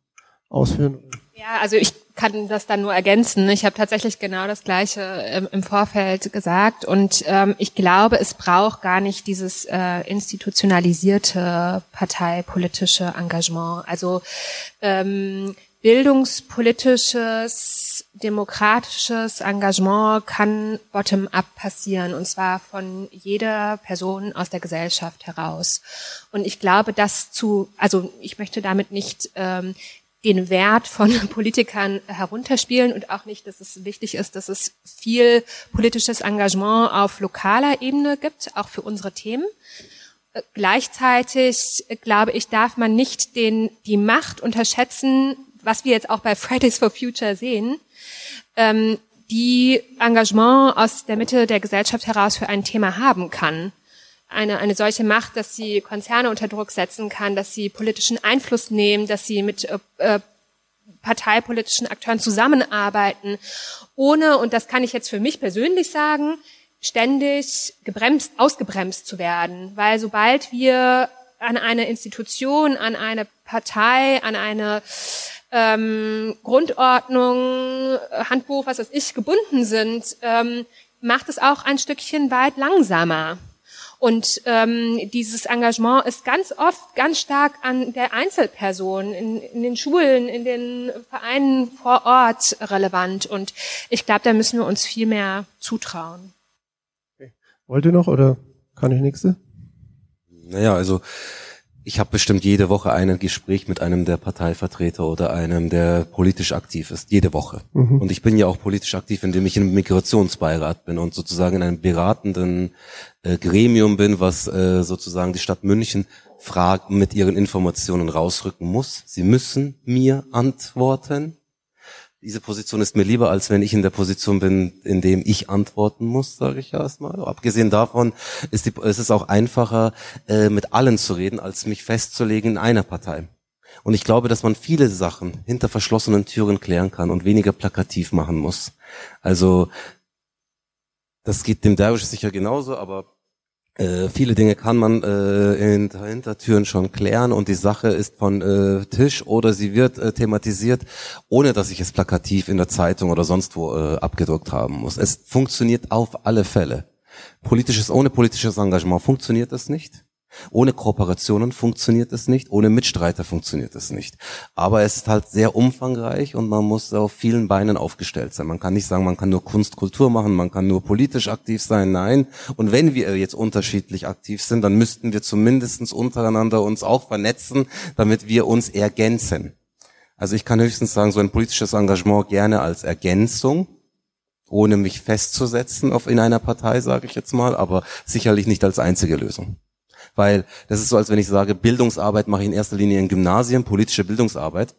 ausführen? Ja, also ich kann das dann nur ergänzen. Ich habe tatsächlich genau das Gleiche ähm, im Vorfeld gesagt und ähm, ich glaube, es braucht gar nicht dieses äh, institutionalisierte parteipolitische Engagement. Also ähm, bildungspolitisches, demokratisches Engagement kann bottom-up passieren und zwar von jeder Person aus der Gesellschaft heraus. Und ich glaube, das zu, also ich möchte damit nicht ähm, den Wert von (laughs) Politikern herunterspielen und auch nicht, dass es wichtig ist, dass es viel politisches Engagement auf lokaler Ebene gibt, auch für unsere Themen. Äh, gleichzeitig, äh, glaube ich, darf man nicht den, die Macht unterschätzen, was wir jetzt auch bei (laughs) Fridays for Future sehen, ähm, die Engagement aus der Mitte der Gesellschaft heraus für ein Thema haben kann. Eine, eine solche Macht, dass sie Konzerne unter Druck setzen kann, dass sie politischen Einfluss nehmen, dass sie mit äh, äh parteipolitischen Akteuren zusammenarbeiten, ohne, und das kann ich jetzt für mich persönlich sagen, ständig gebremst, ausgebremst zu werden. Weil sobald wir an eine Institution, an eine Partei, an eine ähm, Grundordnung, Handbuch, was weiß ich, gebunden sind, ähm, macht es auch ein Stückchen weit langsamer. Und ähm, dieses Engagement ist ganz oft ganz stark an der Einzelperson, in, in den Schulen, in den Vereinen vor Ort relevant. Und ich glaube, da müssen wir uns viel mehr zutrauen. Wollt ihr noch oder kann ich nächste? Naja, also ich habe bestimmt jede Woche ein Gespräch mit einem der Parteivertreter oder einem, der politisch aktiv ist. Jede Woche. Mhm. Und ich bin ja auch politisch aktiv, indem ich im Migrationsbeirat bin und sozusagen in einem beratenden äh, Gremium bin, was äh, sozusagen die Stadt München Fragen mit ihren Informationen rausrücken muss. Sie müssen mir antworten. Diese Position ist mir lieber, als wenn ich in der Position bin, in dem ich antworten muss, sage ich erstmal. Abgesehen davon ist, die, ist es auch einfacher, äh, mit allen zu reden, als mich festzulegen in einer Partei. Und ich glaube, dass man viele Sachen hinter verschlossenen Türen klären kann und weniger plakativ machen muss. Also das geht dem Derwisch sicher genauso, aber äh, viele Dinge kann man äh, hinter Hintertüren schon klären und die Sache ist von äh, Tisch oder sie wird äh, thematisiert, ohne dass ich es plakativ in der Zeitung oder sonst wo äh, abgedruckt haben muss. Es funktioniert auf alle Fälle. Politisches ohne politisches Engagement funktioniert es nicht. Ohne Kooperationen funktioniert es nicht, ohne Mitstreiter funktioniert es nicht. Aber es ist halt sehr umfangreich und man muss auf vielen Beinen aufgestellt sein. Man kann nicht sagen, man kann nur Kunst, Kultur machen, man kann nur politisch aktiv sein, nein. Und wenn wir jetzt unterschiedlich aktiv sind, dann müssten wir zumindest untereinander uns auch vernetzen, damit wir uns ergänzen. Also ich kann höchstens sagen, so ein politisches Engagement gerne als Ergänzung, ohne mich festzusetzen auf in einer Partei, sage ich jetzt mal, aber sicherlich nicht als einzige Lösung. Weil das ist so, als wenn ich sage, Bildungsarbeit mache ich in erster Linie in Gymnasien, politische Bildungsarbeit.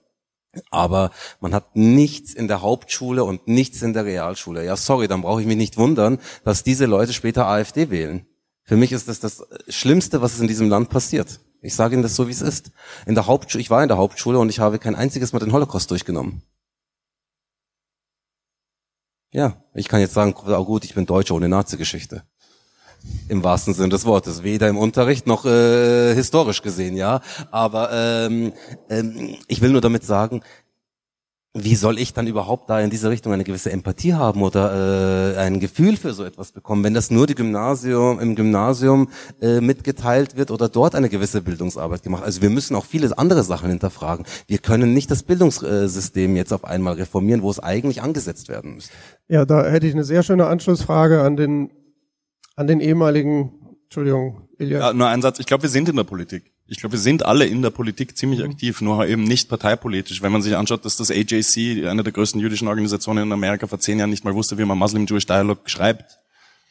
Aber man hat nichts in der Hauptschule und nichts in der Realschule. Ja, sorry, dann brauche ich mich nicht wundern, dass diese Leute später AfD wählen. Für mich ist das das Schlimmste, was in diesem Land passiert. Ich sage Ihnen das so, wie es ist. In der Hauptschule, ich war in der Hauptschule und ich habe kein einziges Mal den Holocaust durchgenommen. Ja, ich kann jetzt sagen, oh gut, ich bin Deutscher ohne Nazi-Geschichte im wahrsten Sinne des Wortes, weder im Unterricht noch äh, historisch gesehen, ja. Aber ähm, ähm, ich will nur damit sagen, wie soll ich dann überhaupt da in diese Richtung eine gewisse Empathie haben oder äh, ein Gefühl für so etwas bekommen, wenn das nur die Gymnasium im Gymnasium äh, mitgeteilt wird oder dort eine gewisse Bildungsarbeit gemacht. Also wir müssen auch viele andere Sachen hinterfragen. Wir können nicht das Bildungssystem jetzt auf einmal reformieren, wo es eigentlich angesetzt werden müsste. Ja, da hätte ich eine sehr schöne Anschlussfrage an den an den ehemaligen, Entschuldigung, Ilja. Ja, nur ein Satz. Ich glaube, wir sind in der Politik. Ich glaube, wir sind alle in der Politik ziemlich mhm. aktiv, nur eben nicht parteipolitisch. Wenn man sich anschaut, dass das AJC, eine der größten jüdischen Organisationen in Amerika, vor zehn Jahren nicht mal wusste, wie man Muslim-Jewish Dialogue schreibt.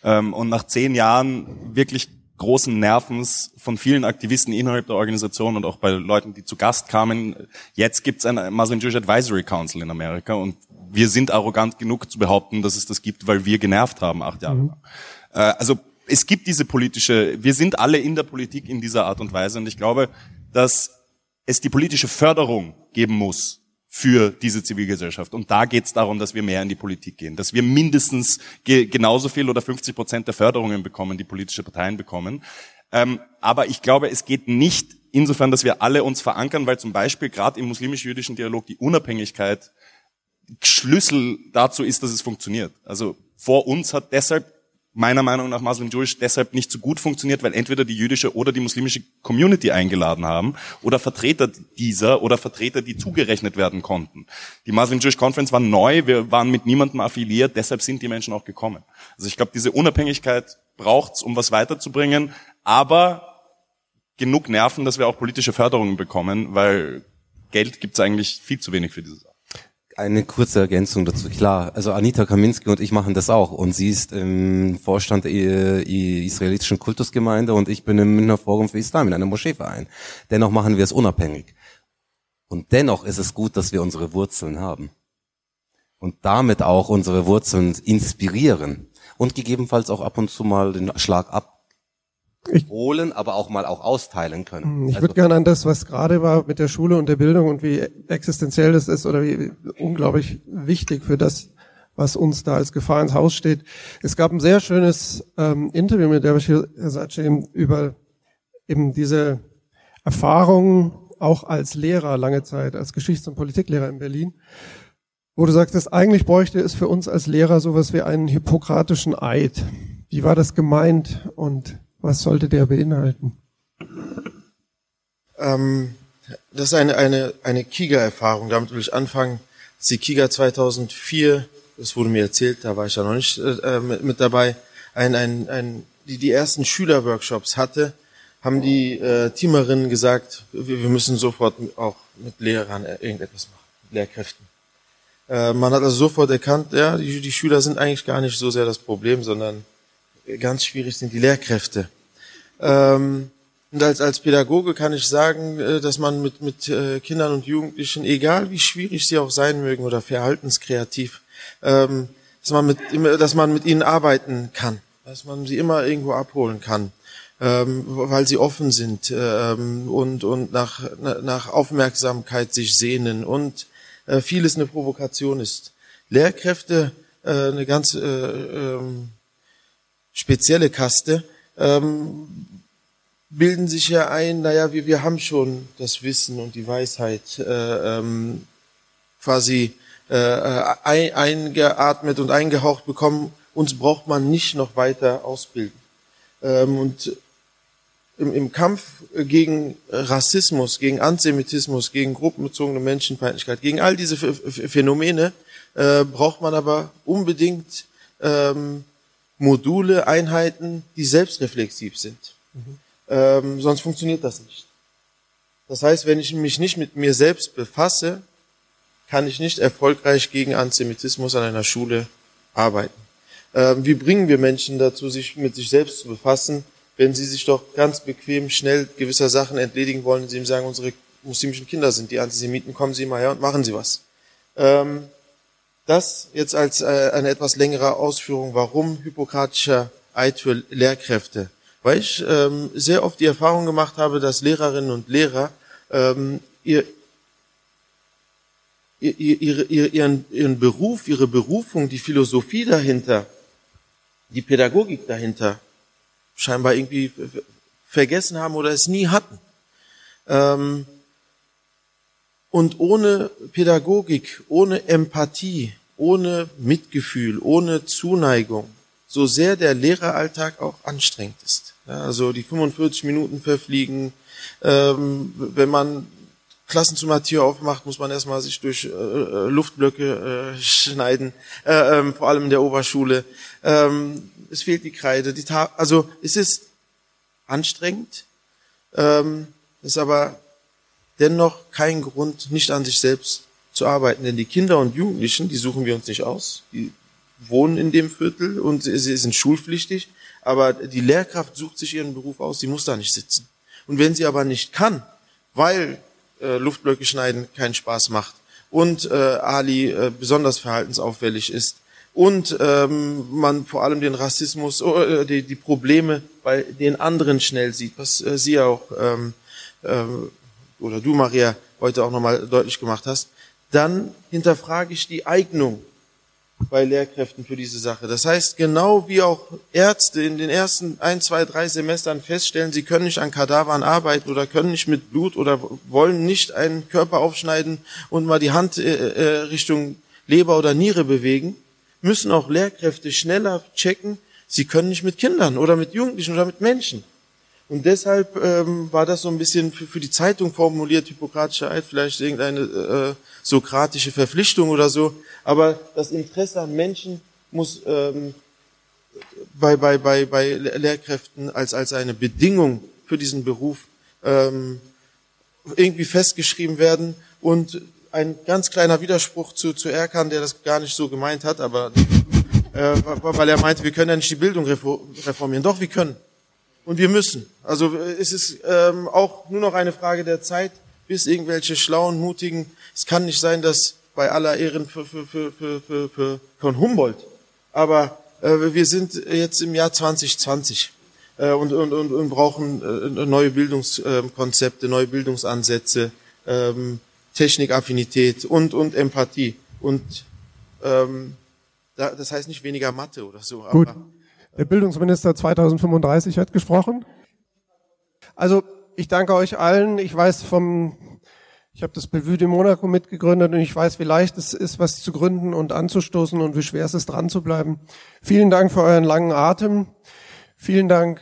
Ähm, und nach zehn Jahren wirklich großen Nervens von vielen Aktivisten innerhalb der Organisation und auch bei Leuten, die zu Gast kamen. Jetzt gibt es ein Muslim Jewish Advisory Council in Amerika und wir sind arrogant genug zu behaupten, dass es das gibt, weil wir genervt haben acht Jahre lang. Mhm. Äh, also es gibt diese politische, wir sind alle in der Politik in dieser Art und Weise und ich glaube, dass es die politische Förderung geben muss für diese Zivilgesellschaft. Und da geht es darum, dass wir mehr in die Politik gehen, dass wir mindestens ge genauso viel oder 50 Prozent der Förderungen bekommen, die politische Parteien bekommen. Ähm, aber ich glaube, es geht nicht insofern, dass wir alle uns verankern, weil zum Beispiel gerade im muslimisch-jüdischen Dialog die Unabhängigkeit Schlüssel dazu ist, dass es funktioniert. Also vor uns hat deshalb meiner Meinung nach Muslim Jewish deshalb nicht so gut funktioniert, weil entweder die jüdische oder die muslimische Community eingeladen haben oder Vertreter dieser oder Vertreter, die zugerechnet werden konnten. Die Muslim Jewish Conference war neu, wir waren mit niemandem affiliiert, deshalb sind die Menschen auch gekommen. Also ich glaube, diese Unabhängigkeit braucht's, um was weiterzubringen, aber genug Nerven, dass wir auch politische Förderungen bekommen, weil Geld gibt's eigentlich viel zu wenig für diese Sache. Eine kurze Ergänzung dazu. Klar, also Anita Kaminski und ich machen das auch. Und sie ist im Vorstand der israelitischen Kultusgemeinde und ich bin im Münchner Forum für Islam in einem Moscheeverein. Dennoch machen wir es unabhängig. Und dennoch ist es gut, dass wir unsere Wurzeln haben. Und damit auch unsere Wurzeln inspirieren. Und gegebenenfalls auch ab und zu mal den Schlag ab ich, holen, aber auch mal auch austeilen können. Ich also, würde gerne an das, was gerade war mit der Schule und der Bildung und wie existenziell das ist oder wie unglaublich wichtig für das, was uns da als Gefahr ins Haus steht. Es gab ein sehr schönes ähm, Interview mit der Bashir Sace über eben diese Erfahrungen auch als Lehrer lange Zeit, als Geschichts- und Politiklehrer in Berlin, wo du sagtest, eigentlich bräuchte es für uns als Lehrer sowas wie einen hippokratischen Eid. Wie war das gemeint und was sollte der beinhalten? Ähm, das ist eine, eine, eine Kiga-Erfahrung. Damit will ich anfangen. Das ist die Kiga 2004, das wurde mir erzählt, da war ich ja noch nicht äh, mit, mit dabei, ein, ein, ein die, die ersten Schülerworkshops hatte, haben die äh, Teamerinnen gesagt, wir, wir müssen sofort auch mit Lehrern irgendetwas machen, mit Lehrkräften. Äh, man hat also sofort erkannt, ja, die, die Schüler sind eigentlich gar nicht so sehr das Problem, sondern ganz schwierig sind die Lehrkräfte. Ähm, und als, als Pädagoge kann ich sagen, äh, dass man mit, mit äh, Kindern und Jugendlichen, egal wie schwierig sie auch sein mögen oder verhaltenskreativ, ähm, dass man mit, dass man mit ihnen arbeiten kann, dass man sie immer irgendwo abholen kann, ähm, weil sie offen sind ähm, und, und nach, nach Aufmerksamkeit sich sehnen und äh, vieles eine Provokation ist. Lehrkräfte, äh, eine ganz äh, ähm, spezielle Kaste, ähm, bilden sich ja ein, naja, wir, wir haben schon das Wissen und die Weisheit äh, ähm, quasi äh, ein, eingeatmet und eingehaucht bekommen. Uns braucht man nicht noch weiter ausbilden. Ähm, und im, im Kampf gegen Rassismus, gegen Antisemitismus, gegen gruppenbezogene Menschenfeindlichkeit, gegen all diese Phänomene äh, braucht man aber unbedingt ähm, Module, Einheiten, die selbstreflexiv sind. Mhm. Ähm, sonst funktioniert das nicht. Das heißt, wenn ich mich nicht mit mir selbst befasse, kann ich nicht erfolgreich gegen Antisemitismus an einer Schule arbeiten. Ähm, wie bringen wir Menschen dazu, sich mit sich selbst zu befassen, wenn sie sich doch ganz bequem schnell gewisser Sachen entledigen wollen, indem sie sagen, unsere muslimischen Kinder sind die Antisemiten, kommen Sie mal her und machen Sie was. Ähm, das jetzt als äh, eine etwas längere Ausführung, warum hippokratischer Eid für Lehrkräfte weil ich ähm, sehr oft die Erfahrung gemacht habe, dass Lehrerinnen und Lehrer ähm, ihr, ihr, ihr, ihren, ihren Beruf, ihre Berufung, die Philosophie dahinter, die Pädagogik dahinter scheinbar irgendwie vergessen haben oder es nie hatten. Ähm, und ohne Pädagogik, ohne Empathie, ohne Mitgefühl, ohne Zuneigung, so sehr der Lehreralltag auch anstrengend ist. Also die 45 Minuten verfliegen. Ähm, wenn man Klassenzimmer Tür aufmacht, muss man erstmal sich durch äh, äh Luftblöcke äh, schneiden, äh, ähm, vor allem in der Oberschule. Ähm, es fehlt die Kreide, die Ta also es ist anstrengend, ähm, ist aber dennoch kein Grund, nicht an sich selbst zu arbeiten. Denn die Kinder und Jugendlichen, die suchen wir uns nicht aus, die wohnen in dem Viertel und sie sind schulpflichtig, aber die Lehrkraft sucht sich ihren Beruf aus, sie muss da nicht sitzen. Und wenn sie aber nicht kann, weil äh, Luftblöcke schneiden keinen Spaß macht und äh, Ali äh, besonders verhaltensauffällig ist und ähm, man vor allem den Rassismus, äh, die, die Probleme bei den anderen schnell sieht, was äh, Sie auch ähm, äh, oder du Maria heute auch nochmal deutlich gemacht hast, dann hinterfrage ich die Eignung bei Lehrkräften für diese Sache. Das heißt, genau wie auch Ärzte in den ersten ein, zwei, drei Semestern feststellen, sie können nicht an Kadavern arbeiten oder können nicht mit Blut oder wollen nicht einen Körper aufschneiden und mal die Hand äh, äh, Richtung Leber oder Niere bewegen, müssen auch Lehrkräfte schneller checken, sie können nicht mit Kindern oder mit Jugendlichen oder mit Menschen. Und deshalb ähm, war das so ein bisschen für, für die Zeitung formuliert, hippokratischer Eid, vielleicht irgendeine äh, sokratische Verpflichtung oder so. Aber das Interesse an Menschen muss ähm, bei, bei, bei, bei Lehrkräften als, als eine Bedingung für diesen Beruf ähm, irgendwie festgeschrieben werden. Und ein ganz kleiner Widerspruch zu, zu Erkan, der das gar nicht so gemeint hat, aber äh, weil er meinte, wir können ja nicht die Bildung reformieren. Doch, wir können. Und wir müssen. Also es ist ähm, auch nur noch eine Frage der Zeit, bis irgendwelche schlauen, mutigen. Es kann nicht sein, dass bei aller Ehren für, für, für, für, für, für von Humboldt, aber äh, wir sind jetzt im Jahr 2020 äh, und, und, und, und brauchen äh, neue Bildungskonzepte, neue Bildungsansätze, ähm, Technikaffinität und und Empathie und ähm, da, das heißt nicht weniger Mathe oder so. Gut. Aber, der Bildungsminister 2035 hat gesprochen. Also ich danke euch allen. Ich weiß vom, ich habe das Bellevue de Monaco mitgegründet und ich weiß, wie leicht es ist, was zu gründen und anzustoßen und wie schwer es ist, dran zu bleiben. Vielen Dank für euren langen Atem. Vielen Dank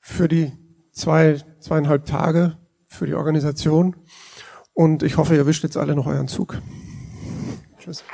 für die zwei, zweieinhalb Tage, für die Organisation. Und ich hoffe, ihr wischt jetzt alle noch euren Zug. Tschüss.